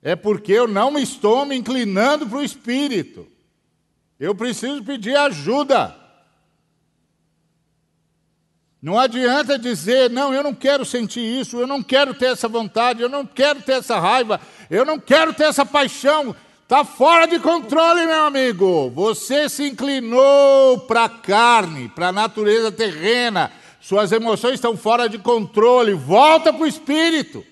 é porque eu não estou me inclinando para o espírito. Eu preciso pedir ajuda. Não adianta dizer, não, eu não quero sentir isso, eu não quero ter essa vontade, eu não quero ter essa raiva, eu não quero ter essa paixão. Está fora de controle, meu amigo. Você se inclinou para a carne, para a natureza terrena. Suas emoções estão fora de controle. Volta para o espírito.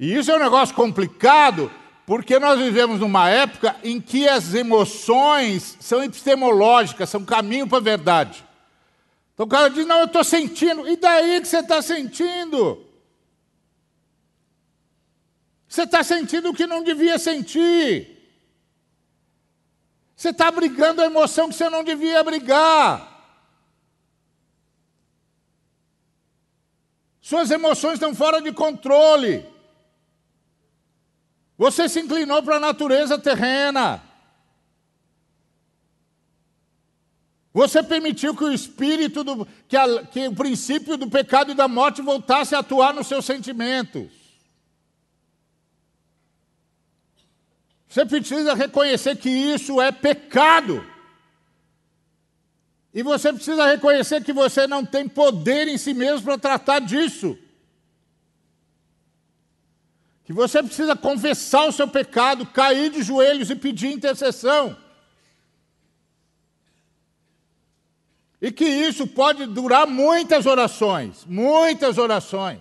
E isso é um negócio complicado, porque nós vivemos numa época em que as emoções são epistemológicas, são caminho para a verdade. Então o cara diz: Não, eu estou sentindo. E daí que você está sentindo? Você está sentindo o que não devia sentir. Você está brigando a emoção que você não devia brigar. Suas emoções estão fora de controle. Você se inclinou para a natureza terrena. Você permitiu que o espírito, do, que, a, que o princípio do pecado e da morte voltasse a atuar nos seus sentimentos. Você precisa reconhecer que isso é pecado. E você precisa reconhecer que você não tem poder em si mesmo para tratar disso que você precisa confessar o seu pecado, cair de joelhos e pedir intercessão. E que isso pode durar muitas orações, muitas orações.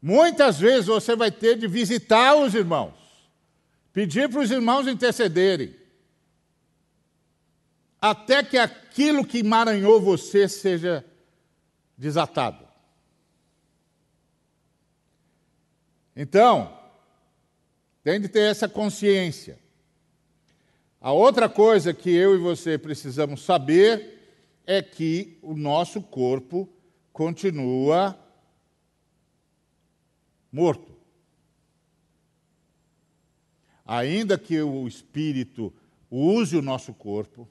Muitas vezes você vai ter de visitar os irmãos, pedir para os irmãos intercederem, até que aquilo que emaranhou você seja desatado. Então, tem de ter essa consciência. A outra coisa que eu e você precisamos saber é que o nosso corpo continua morto. Ainda que o espírito use o nosso corpo,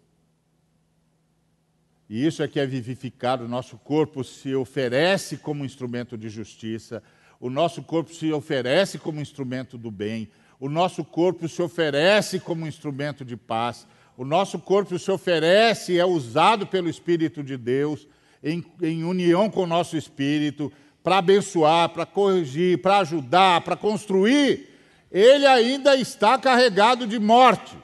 e isso é que é vivificar o nosso corpo se oferece como instrumento de justiça, o nosso corpo se oferece como instrumento do bem, o nosso corpo se oferece como instrumento de paz, o nosso corpo se oferece e é usado pelo Espírito de Deus em, em união com o nosso espírito para abençoar, para corrigir, para ajudar, para construir, ele ainda está carregado de morte.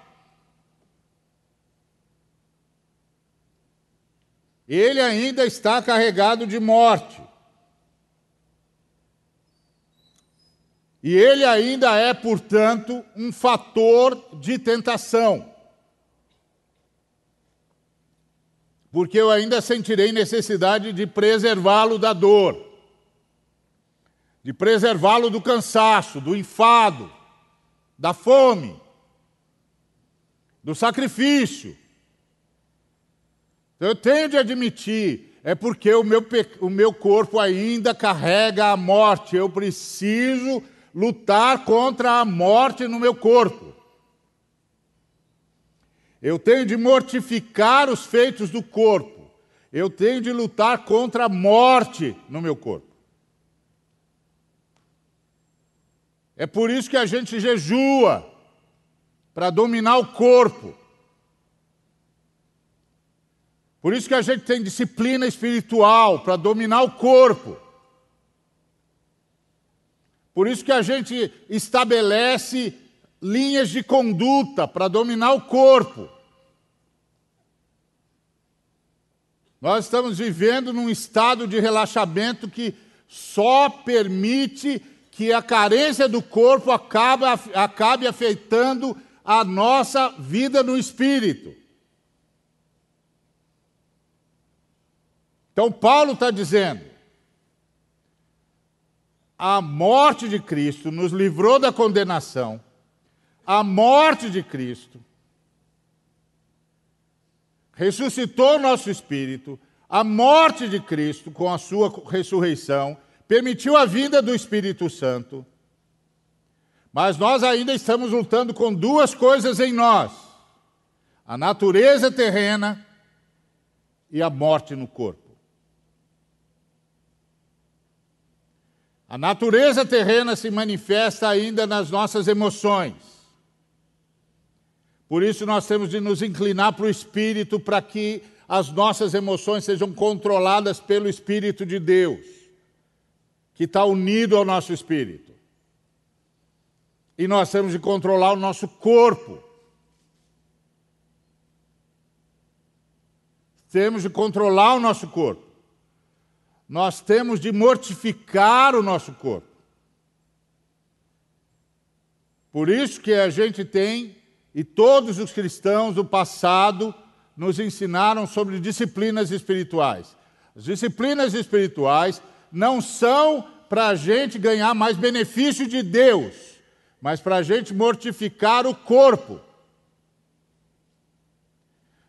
Ele ainda está carregado de morte. E ele ainda é, portanto, um fator de tentação. Porque eu ainda sentirei necessidade de preservá-lo da dor, de preservá-lo do cansaço, do enfado, da fome, do sacrifício. Então, eu tenho de admitir, é porque o meu, o meu corpo ainda carrega a morte, eu preciso lutar contra a morte no meu corpo. Eu tenho de mortificar os feitos do corpo. Eu tenho de lutar contra a morte no meu corpo. É por isso que a gente jejua para dominar o corpo. Por isso que a gente tem disciplina espiritual para dominar o corpo. Por isso que a gente estabelece linhas de conduta para dominar o corpo. Nós estamos vivendo num estado de relaxamento que só permite que a carência do corpo acabe, acabe afetando a nossa vida no espírito. Então, Paulo está dizendo: a morte de Cristo nos livrou da condenação, a morte de Cristo ressuscitou nosso espírito, a morte de Cristo com a sua ressurreição permitiu a vinda do Espírito Santo, mas nós ainda estamos lutando com duas coisas em nós: a natureza terrena e a morte no corpo. A natureza terrena se manifesta ainda nas nossas emoções. Por isso, nós temos de nos inclinar para o Espírito para que as nossas emoções sejam controladas pelo Espírito de Deus, que está unido ao nosso espírito. E nós temos de controlar o nosso corpo. Temos de controlar o nosso corpo. Nós temos de mortificar o nosso corpo. Por isso que a gente tem, e todos os cristãos do passado, nos ensinaram sobre disciplinas espirituais. As disciplinas espirituais não são para a gente ganhar mais benefício de Deus, mas para a gente mortificar o corpo.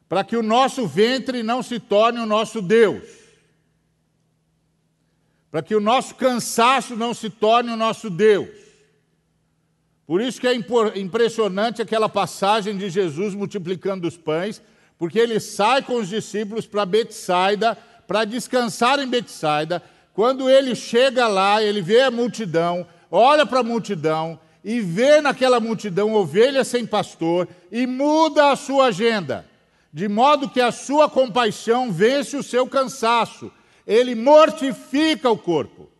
Para que o nosso ventre não se torne o nosso Deus. Para que o nosso cansaço não se torne o nosso Deus. Por isso que é impressionante aquela passagem de Jesus multiplicando os pães, porque ele sai com os discípulos para Betsaida, para descansar em Betsaida. Quando ele chega lá, ele vê a multidão, olha para a multidão e vê naquela multidão ovelhas sem pastor e muda a sua agenda, de modo que a sua compaixão vence o seu cansaço. Ele mortifica o corpo.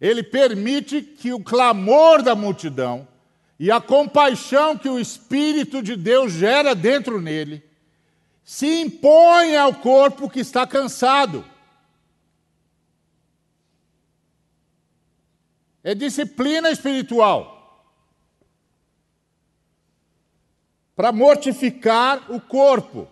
Ele permite que o clamor da multidão e a compaixão que o Espírito de Deus gera dentro nele se impõe ao corpo que está cansado. É disciplina espiritual para mortificar o corpo.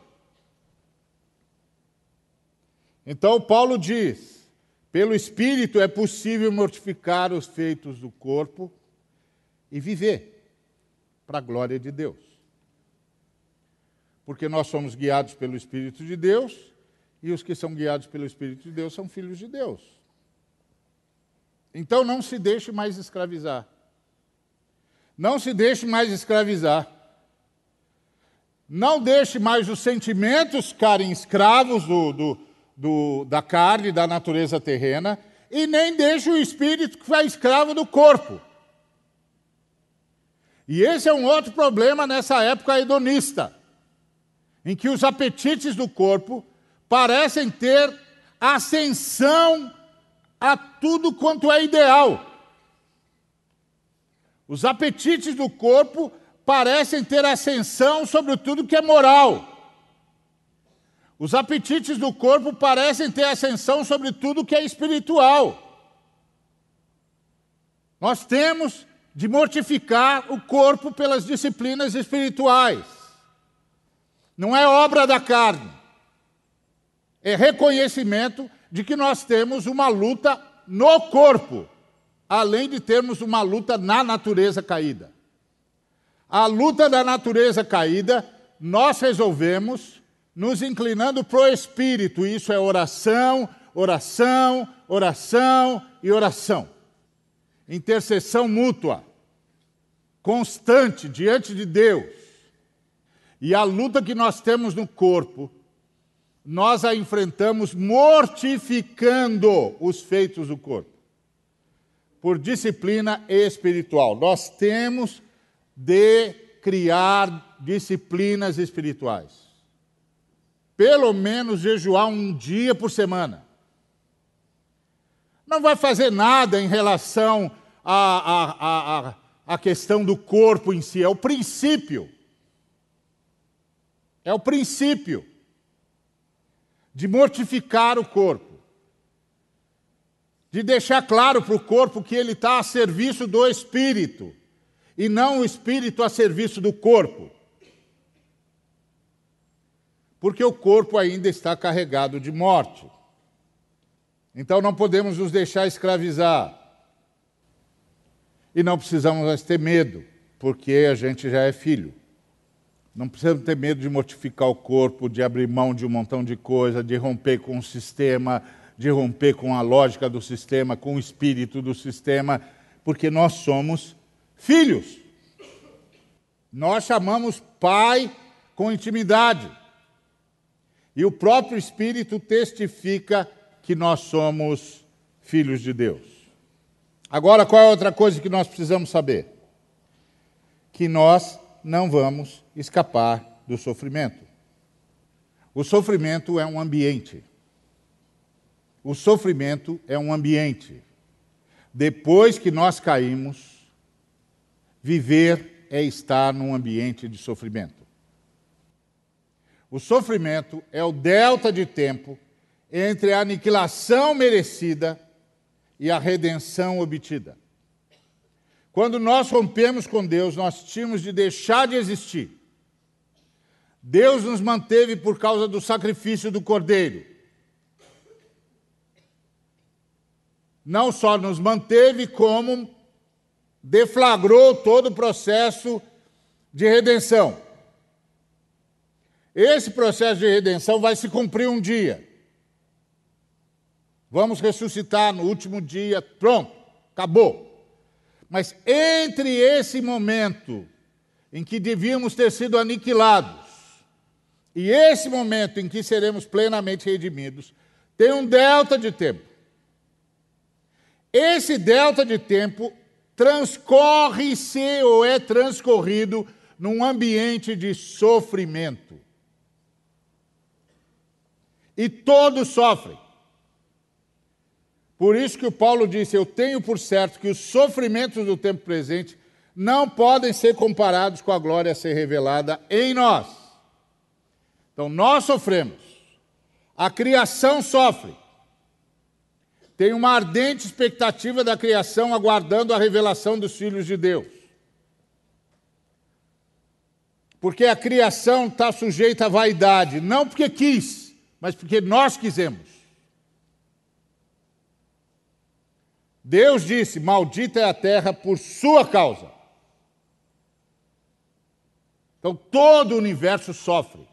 Então, Paulo diz: pelo Espírito é possível mortificar os feitos do corpo e viver para a glória de Deus. Porque nós somos guiados pelo Espírito de Deus e os que são guiados pelo Espírito de Deus são filhos de Deus. Então não se deixe mais escravizar. Não se deixe mais escravizar. Não deixe mais os sentimentos ficarem escravos do, do, do, da carne, da natureza terrena, e nem deixe o espírito ficar escravo do corpo. E esse é um outro problema nessa época hedonista, em que os apetites do corpo parecem ter ascensão a tudo quanto é ideal. Os apetites do corpo parecem ter ascensão sobre tudo que é moral. Os apetites do corpo parecem ter ascensão sobre tudo que é espiritual. Nós temos de mortificar o corpo pelas disciplinas espirituais. Não é obra da carne, é reconhecimento de que nós temos uma luta no corpo, além de termos uma luta na natureza caída. A luta da natureza caída, nós resolvemos nos inclinando para o espírito, isso é oração, oração, oração e oração intercessão mútua, constante diante de Deus. E a luta que nós temos no corpo, nós a enfrentamos mortificando os feitos do corpo, por disciplina espiritual. Nós temos de criar disciplinas espirituais. Pelo menos jejuar um dia por semana. Não vai fazer nada em relação a, a, a, a questão do corpo em si, é o princípio. É o princípio de mortificar o corpo, de deixar claro para o corpo que ele está a serviço do espírito e não o espírito a serviço do corpo. Porque o corpo ainda está carregado de morte. Então não podemos nos deixar escravizar. E não precisamos mais ter medo, porque a gente já é filho. Não precisamos ter medo de mortificar o corpo, de abrir mão de um montão de coisa, de romper com o sistema, de romper com a lógica do sistema, com o espírito do sistema, porque nós somos filhos. Nós chamamos pai com intimidade. E o próprio Espírito testifica que nós somos filhos de Deus. Agora, qual é outra coisa que nós precisamos saber? Que nós não vamos escapar do sofrimento. O sofrimento é um ambiente. O sofrimento é um ambiente. Depois que nós caímos, viver é estar num ambiente de sofrimento. O sofrimento é o delta de tempo entre a aniquilação merecida e a redenção obtida. Quando nós rompemos com Deus, nós tínhamos de deixar de existir. Deus nos manteve por causa do sacrifício do Cordeiro. Não só nos manteve, como deflagrou todo o processo de redenção. Esse processo de redenção vai se cumprir um dia. Vamos ressuscitar no último dia, pronto, acabou. Mas entre esse momento em que devíamos ter sido aniquilados e esse momento em que seremos plenamente redimidos, tem um delta de tempo. Esse delta de tempo transcorre-se ou é transcorrido num ambiente de sofrimento. E todos sofrem. Por isso que o Paulo disse: Eu tenho por certo que os sofrimentos do tempo presente não podem ser comparados com a glória a ser revelada em nós. Então, nós sofremos, a criação sofre. Tem uma ardente expectativa da criação aguardando a revelação dos filhos de Deus. Porque a criação está sujeita à vaidade, não porque quis, mas porque nós quisemos. Deus disse: Maldita é a terra por sua causa. Então todo o universo sofre.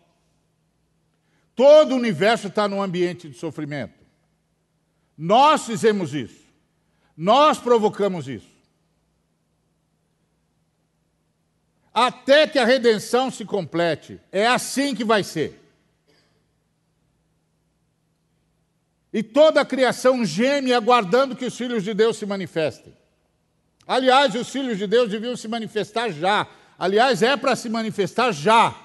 Todo o universo está num ambiente de sofrimento. Nós fizemos isso. Nós provocamos isso. Até que a redenção se complete. É assim que vai ser. E toda a criação geme aguardando que os filhos de Deus se manifestem. Aliás, os filhos de Deus deviam se manifestar já. Aliás, é para se manifestar já,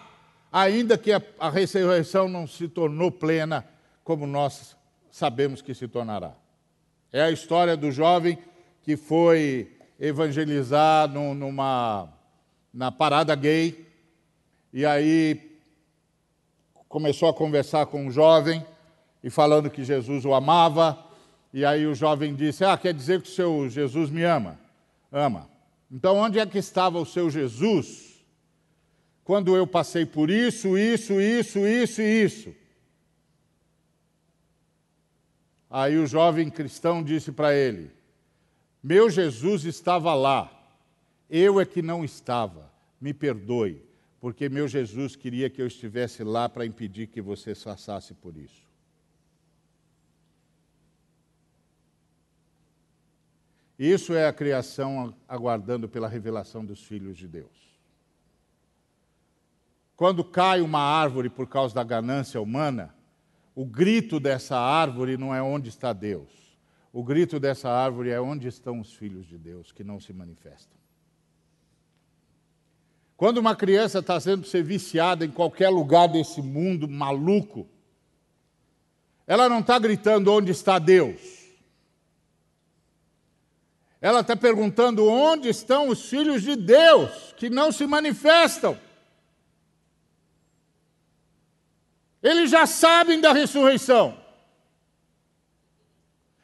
ainda que a, a ressurreição não se tornou plena, como nós sabemos que se tornará. É a história do jovem que foi evangelizar numa, na parada gay, e aí começou a conversar com um jovem, e falando que Jesus o amava. E aí o jovem disse: Ah, quer dizer que o seu Jesus me ama? Ama. Então onde é que estava o seu Jesus quando eu passei por isso, isso, isso, isso e isso? Aí o jovem cristão disse para ele: Meu Jesus estava lá, eu é que não estava, me perdoe, porque meu Jesus queria que eu estivesse lá para impedir que você passasse por isso. Isso é a criação aguardando pela revelação dos filhos de Deus. Quando cai uma árvore por causa da ganância humana, o grito dessa árvore não é onde está Deus. O grito dessa árvore é onde estão os filhos de Deus que não se manifestam. Quando uma criança está sendo ser viciada em qualquer lugar desse mundo maluco, ela não está gritando onde está Deus. Ela está perguntando onde estão os filhos de Deus que não se manifestam. Eles já sabem da ressurreição.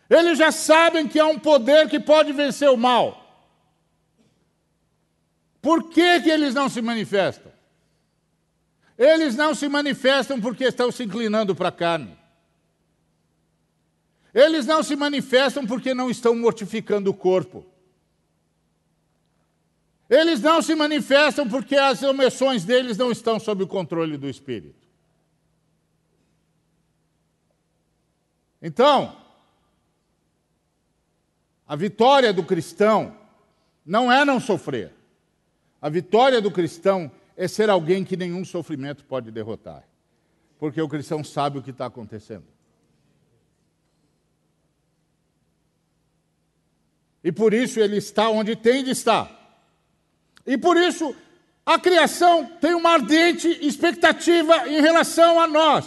Eles já sabem que há um poder que pode vencer o mal. Por que, que eles não se manifestam? Eles não se manifestam porque estão se inclinando para a carne. Eles não se manifestam porque não estão mortificando o corpo. Eles não se manifestam porque as emoções deles não estão sob o controle do espírito. Então, a vitória do cristão não é não sofrer. A vitória do cristão é ser alguém que nenhum sofrimento pode derrotar. Porque o cristão sabe o que está acontecendo. E por isso ele está onde tem de estar. E por isso a criação tem uma ardente expectativa em relação a nós.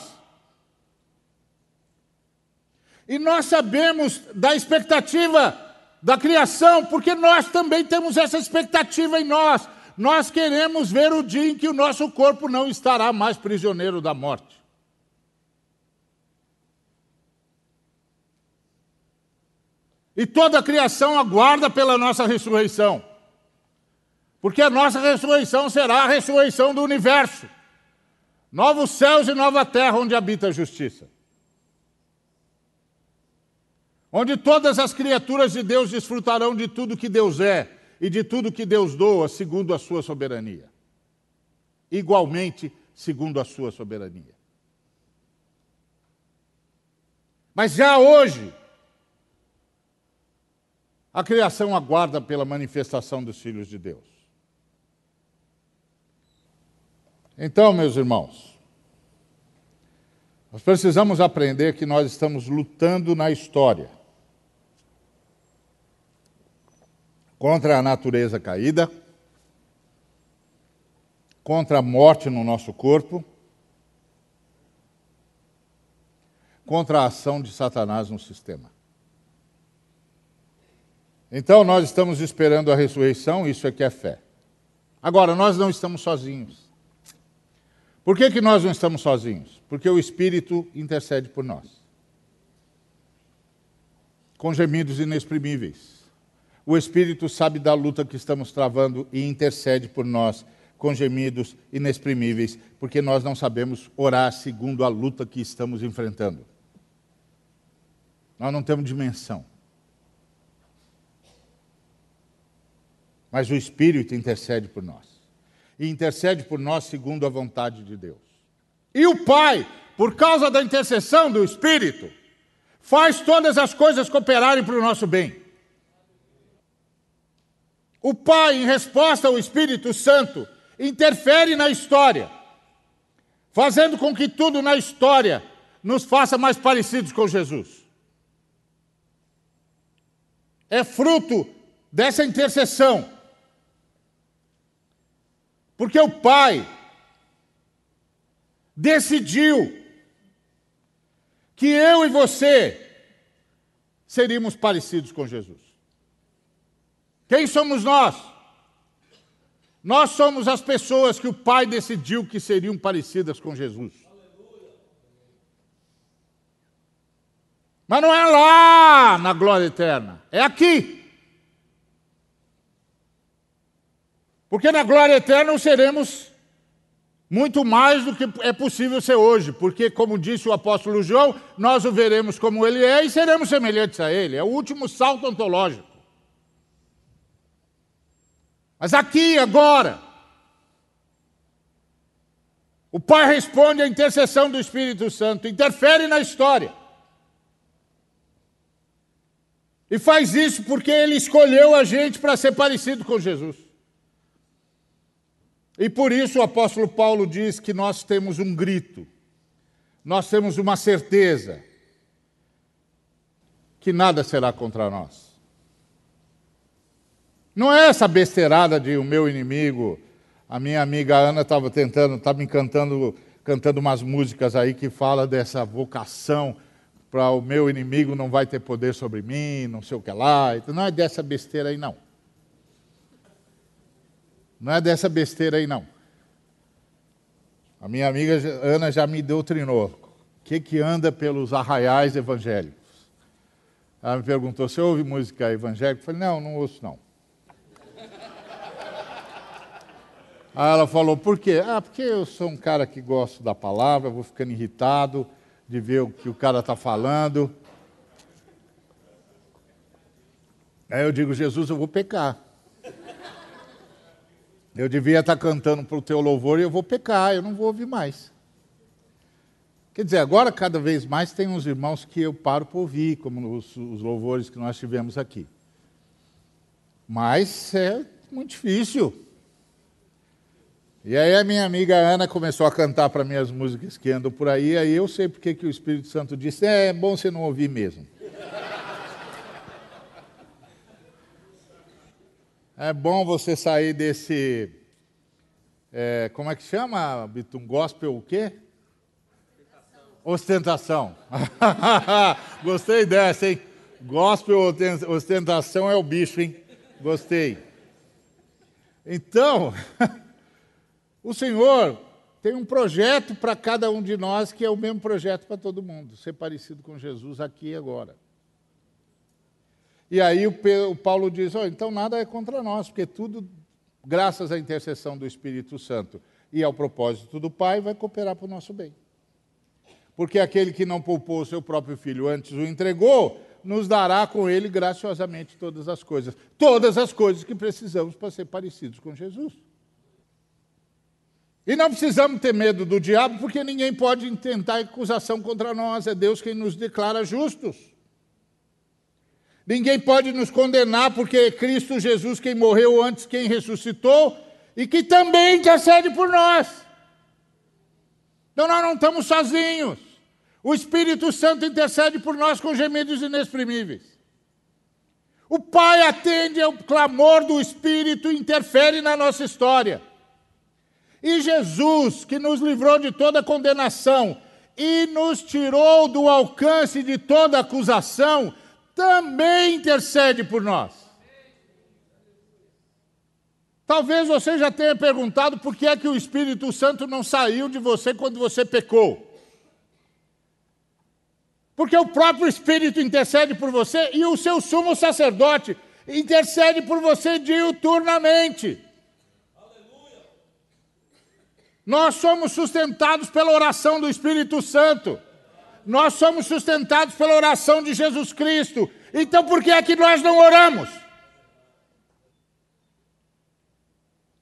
E nós sabemos da expectativa da criação, porque nós também temos essa expectativa em nós. Nós queremos ver o dia em que o nosso corpo não estará mais prisioneiro da morte. E toda a criação aguarda pela nossa ressurreição. Porque a nossa ressurreição será a ressurreição do universo. Novos céus e nova terra onde habita a justiça onde todas as criaturas de Deus desfrutarão de tudo que Deus é e de tudo que Deus doa, segundo a sua soberania. Igualmente, segundo a sua soberania. Mas já hoje, a criação aguarda pela manifestação dos filhos de Deus. Então, meus irmãos, nós precisamos aprender que nós estamos lutando na história contra a natureza caída, contra a morte no nosso corpo, contra a ação de Satanás no sistema. Então nós estamos esperando a ressurreição, isso é que é fé. Agora, nós não estamos sozinhos. Por que, que nós não estamos sozinhos? Porque o Espírito intercede por nós. Com gemidos inexprimíveis. O Espírito sabe da luta que estamos travando e intercede por nós com gemidos inexprimíveis, porque nós não sabemos orar segundo a luta que estamos enfrentando. Nós não temos dimensão. Mas o Espírito intercede por nós. E intercede por nós segundo a vontade de Deus. E o Pai, por causa da intercessão do Espírito, faz todas as coisas cooperarem para o nosso bem. O Pai, em resposta ao Espírito Santo, interfere na história, fazendo com que tudo na história nos faça mais parecidos com Jesus. É fruto dessa intercessão. Porque o Pai decidiu que eu e você seríamos parecidos com Jesus. Quem somos nós? Nós somos as pessoas que o Pai decidiu que seriam parecidas com Jesus. Mas não é lá na glória eterna, é aqui. Porque na glória eterna seremos muito mais do que é possível ser hoje, porque, como disse o apóstolo João, nós o veremos como ele é e seremos semelhantes a ele. É o último salto ontológico. Mas aqui, agora, o Pai responde à intercessão do Espírito Santo, interfere na história. E faz isso porque Ele escolheu a gente para ser parecido com Jesus. E por isso o apóstolo Paulo diz que nós temos um grito, nós temos uma certeza que nada será contra nós. Não é essa besteirada de o meu inimigo. A minha amiga Ana estava tentando, estava me cantando, umas músicas aí que fala dessa vocação para o meu inimigo não vai ter poder sobre mim, não sei o que lá. Não é dessa besteira aí, não. Não é dessa besteira aí, não. A minha amiga Ana já me doutrinou. O que, que anda pelos arraiais evangélicos? Ela me perguntou, você ouve música evangélica? Eu falei, não, não ouço não. Aí ela falou, por quê? Ah, porque eu sou um cara que gosto da palavra, vou ficando irritado de ver o que o cara está falando. Aí eu digo, Jesus, eu vou pecar. Eu devia estar cantando para o teu louvor e eu vou pecar, eu não vou ouvir mais. Quer dizer, agora cada vez mais tem uns irmãos que eu paro para ouvir, como os, os louvores que nós tivemos aqui. Mas é muito difícil. E aí a minha amiga Ana começou a cantar para mim as músicas que andam por aí, aí eu sei porque que o Espírito Santo disse, é, é bom você não ouvir mesmo. É bom você sair desse. É, como é que chama, Um Gospel o quê? Ostentação. Gostei dessa, hein? Gospel ostentação é o bicho, hein? Gostei. Então, o Senhor tem um projeto para cada um de nós que é o mesmo projeto para todo mundo, ser parecido com Jesus aqui e agora. E aí o, o Paulo diz: oh, então nada é contra nós, porque tudo, graças à intercessão do Espírito Santo e ao propósito do Pai, vai cooperar para o nosso bem. Porque aquele que não poupou o seu próprio filho, antes o entregou, nos dará com ele graciosamente todas as coisas. Todas as coisas que precisamos para ser parecidos com Jesus. E não precisamos ter medo do diabo, porque ninguém pode intentar acusação contra nós, é Deus quem nos declara justos. Ninguém pode nos condenar, porque é Cristo Jesus quem morreu antes, quem ressuscitou, e que também intercede por nós. Então nós não estamos sozinhos. O Espírito Santo intercede por nós com gemidos inexprimíveis. O Pai atende ao clamor do Espírito e interfere na nossa história. E Jesus, que nos livrou de toda condenação e nos tirou do alcance de toda acusação, também intercede por nós. Talvez você já tenha perguntado por que é que o Espírito Santo não saiu de você quando você pecou. Porque o próprio Espírito intercede por você e o seu sumo sacerdote intercede por você diuturnamente. Aleluia. Nós somos sustentados pela oração do Espírito Santo nós somos sustentados pela oração de Jesus Cristo. Então por que é que nós não oramos?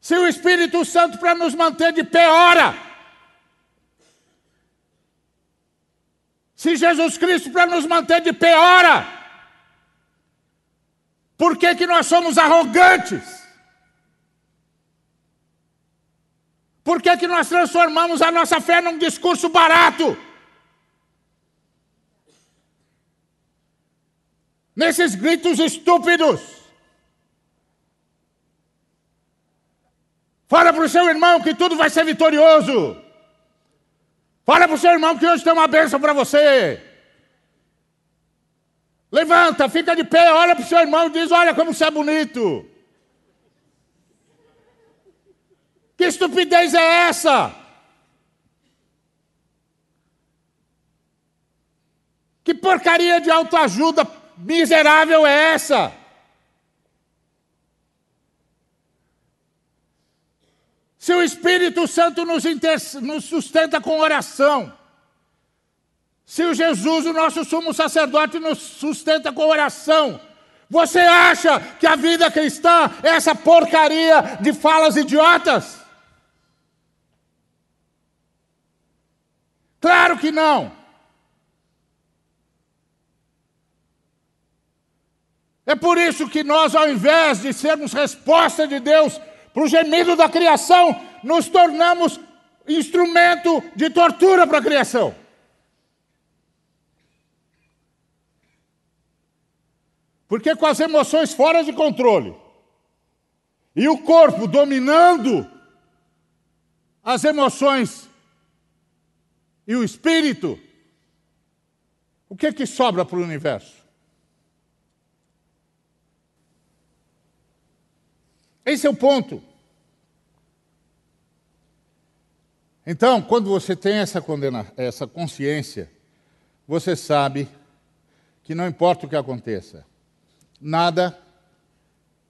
Se o Espírito Santo para nos manter de pé ora. Se Jesus Cristo para nos manter de pé ora. Por que, que nós somos arrogantes? Por que, que nós transformamos a nossa fé num discurso barato? Nesses gritos estúpidos. Fala para o seu irmão que tudo vai ser vitorioso. Fala para o seu irmão que hoje tem uma bênção para você. Levanta, fica de pé, olha para o seu irmão e diz: Olha como você é bonito. Que estupidez é essa? Que porcaria de autoajuda miserável é essa? Se o Espírito Santo nos, nos, sustenta com oração, se o Jesus, o nosso sumo sacerdote, nos sustenta com oração, você acha que a vida cristã é essa porcaria de falas idiotas? Claro que não. É por isso que nós, ao invés de sermos resposta de Deus para o gemido da criação, nos tornamos instrumento de tortura para a criação. Porque com as emoções fora de controle e o corpo dominando as emoções e o espírito, o que é que sobra para o universo? Esse é o ponto. Então, quando você tem essa, condena, essa consciência, você sabe que não importa o que aconteça, nada,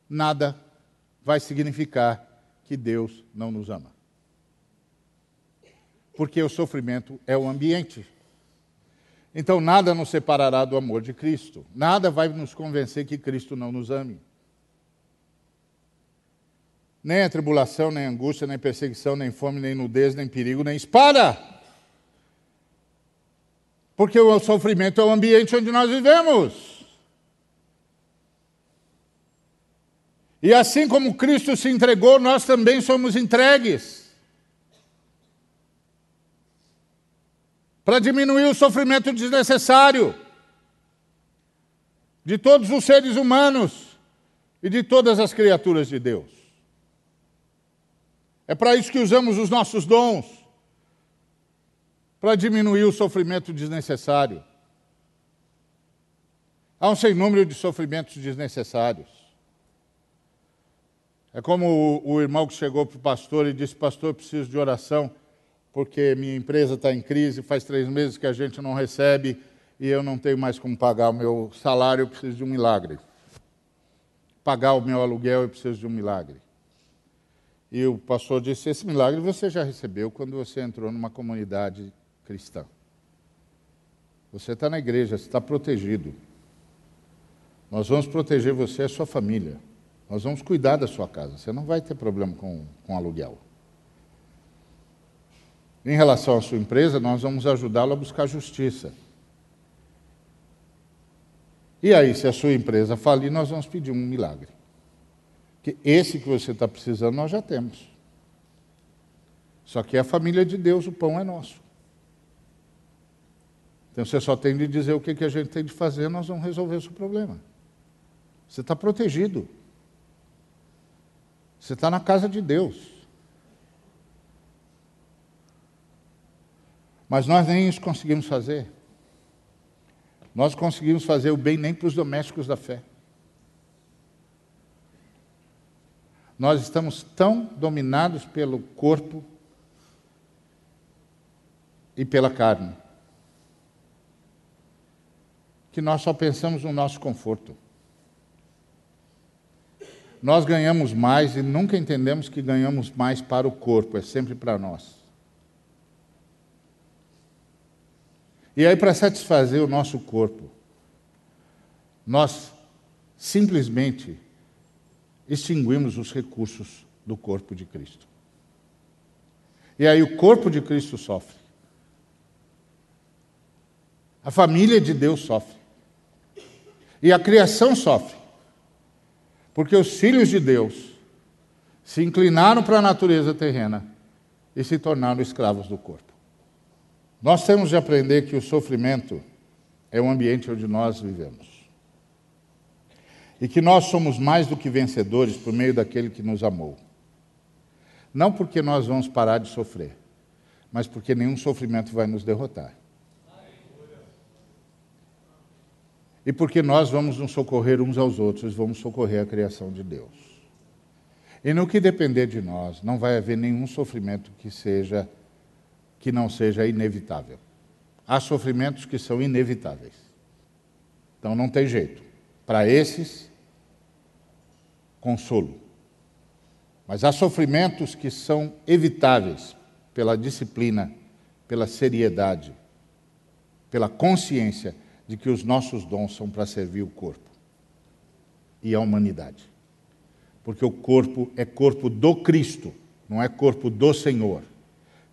nada vai significar que Deus não nos ama. Porque o sofrimento é o ambiente. Então, nada nos separará do amor de Cristo. Nada vai nos convencer que Cristo não nos ame. Nem a tribulação, nem angústia, nem perseguição, nem fome, nem nudez, nem perigo, nem espada. Porque o sofrimento é o ambiente onde nós vivemos. E assim como Cristo se entregou, nós também somos entregues. Para diminuir o sofrimento desnecessário de todos os seres humanos e de todas as criaturas de Deus. É para isso que usamos os nossos dons para diminuir o sofrimento desnecessário. Há um sem número de sofrimentos desnecessários. É como o, o irmão que chegou para o pastor e disse: Pastor, preciso de oração, porque minha empresa está em crise, faz três meses que a gente não recebe e eu não tenho mais como pagar o meu salário, eu preciso de um milagre. Pagar o meu aluguel, eu preciso de um milagre. E o pastor disse: Esse milagre você já recebeu quando você entrou numa comunidade cristã. Você está na igreja, você está protegido. Nós vamos proteger você e a sua família. Nós vamos cuidar da sua casa. Você não vai ter problema com, com aluguel. Em relação à sua empresa, nós vamos ajudá-lo a buscar justiça. E aí, se a sua empresa falir, nós vamos pedir um milagre. Que esse que você está precisando, nós já temos. Só que é a família de Deus, o pão é nosso. Então você só tem de dizer o que, que a gente tem de fazer, nós vamos resolver o seu problema. Você está protegido. Você está na casa de Deus. Mas nós nem isso conseguimos fazer. Nós conseguimos fazer o bem nem para os domésticos da fé. Nós estamos tão dominados pelo corpo e pela carne que nós só pensamos no nosso conforto. Nós ganhamos mais e nunca entendemos que ganhamos mais para o corpo, é sempre para nós. E aí, para satisfazer o nosso corpo, nós simplesmente extinguimos os recursos do corpo de Cristo. E aí o corpo de Cristo sofre. A família de Deus sofre. E a criação sofre. Porque os filhos de Deus se inclinaram para a natureza terrena e se tornaram escravos do corpo. Nós temos de aprender que o sofrimento é o ambiente onde nós vivemos. E que nós somos mais do que vencedores por meio daquele que nos amou. Não porque nós vamos parar de sofrer, mas porque nenhum sofrimento vai nos derrotar. E porque nós vamos nos socorrer uns aos outros, vamos socorrer a criação de Deus. E no que depender de nós, não vai haver nenhum sofrimento que seja que não seja inevitável. Há sofrimentos que são inevitáveis. Então não tem jeito. Para esses, consolo. Mas há sofrimentos que são evitáveis pela disciplina, pela seriedade, pela consciência de que os nossos dons são para servir o corpo e a humanidade. Porque o corpo é corpo do Cristo, não é corpo do Senhor.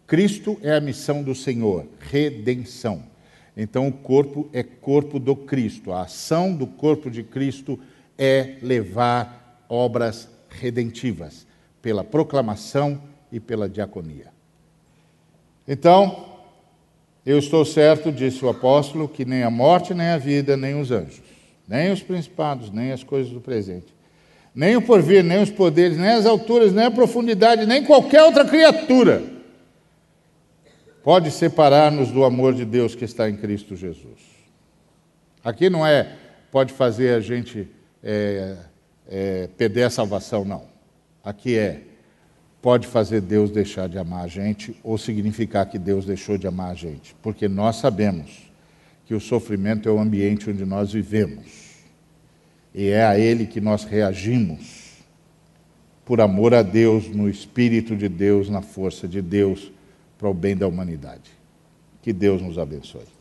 Cristo é a missão do Senhor, redenção. Então, o corpo é corpo do Cristo. A ação do corpo de Cristo é levar obras redentivas pela proclamação e pela diaconia. Então, eu estou certo, disse o apóstolo, que nem a morte, nem a vida, nem os anjos, nem os principados, nem as coisas do presente, nem o porvir, nem os poderes, nem as alturas, nem a profundidade, nem qualquer outra criatura pode separar-nos do amor de Deus que está em Cristo Jesus. Aqui não é pode fazer a gente é, é, perder a salvação, não. Aqui é pode fazer Deus deixar de amar a gente ou significar que Deus deixou de amar a gente, porque nós sabemos que o sofrimento é o ambiente onde nós vivemos e é a ele que nós reagimos por amor a Deus, no Espírito de Deus, na força de Deus para o bem da humanidade. Que Deus nos abençoe.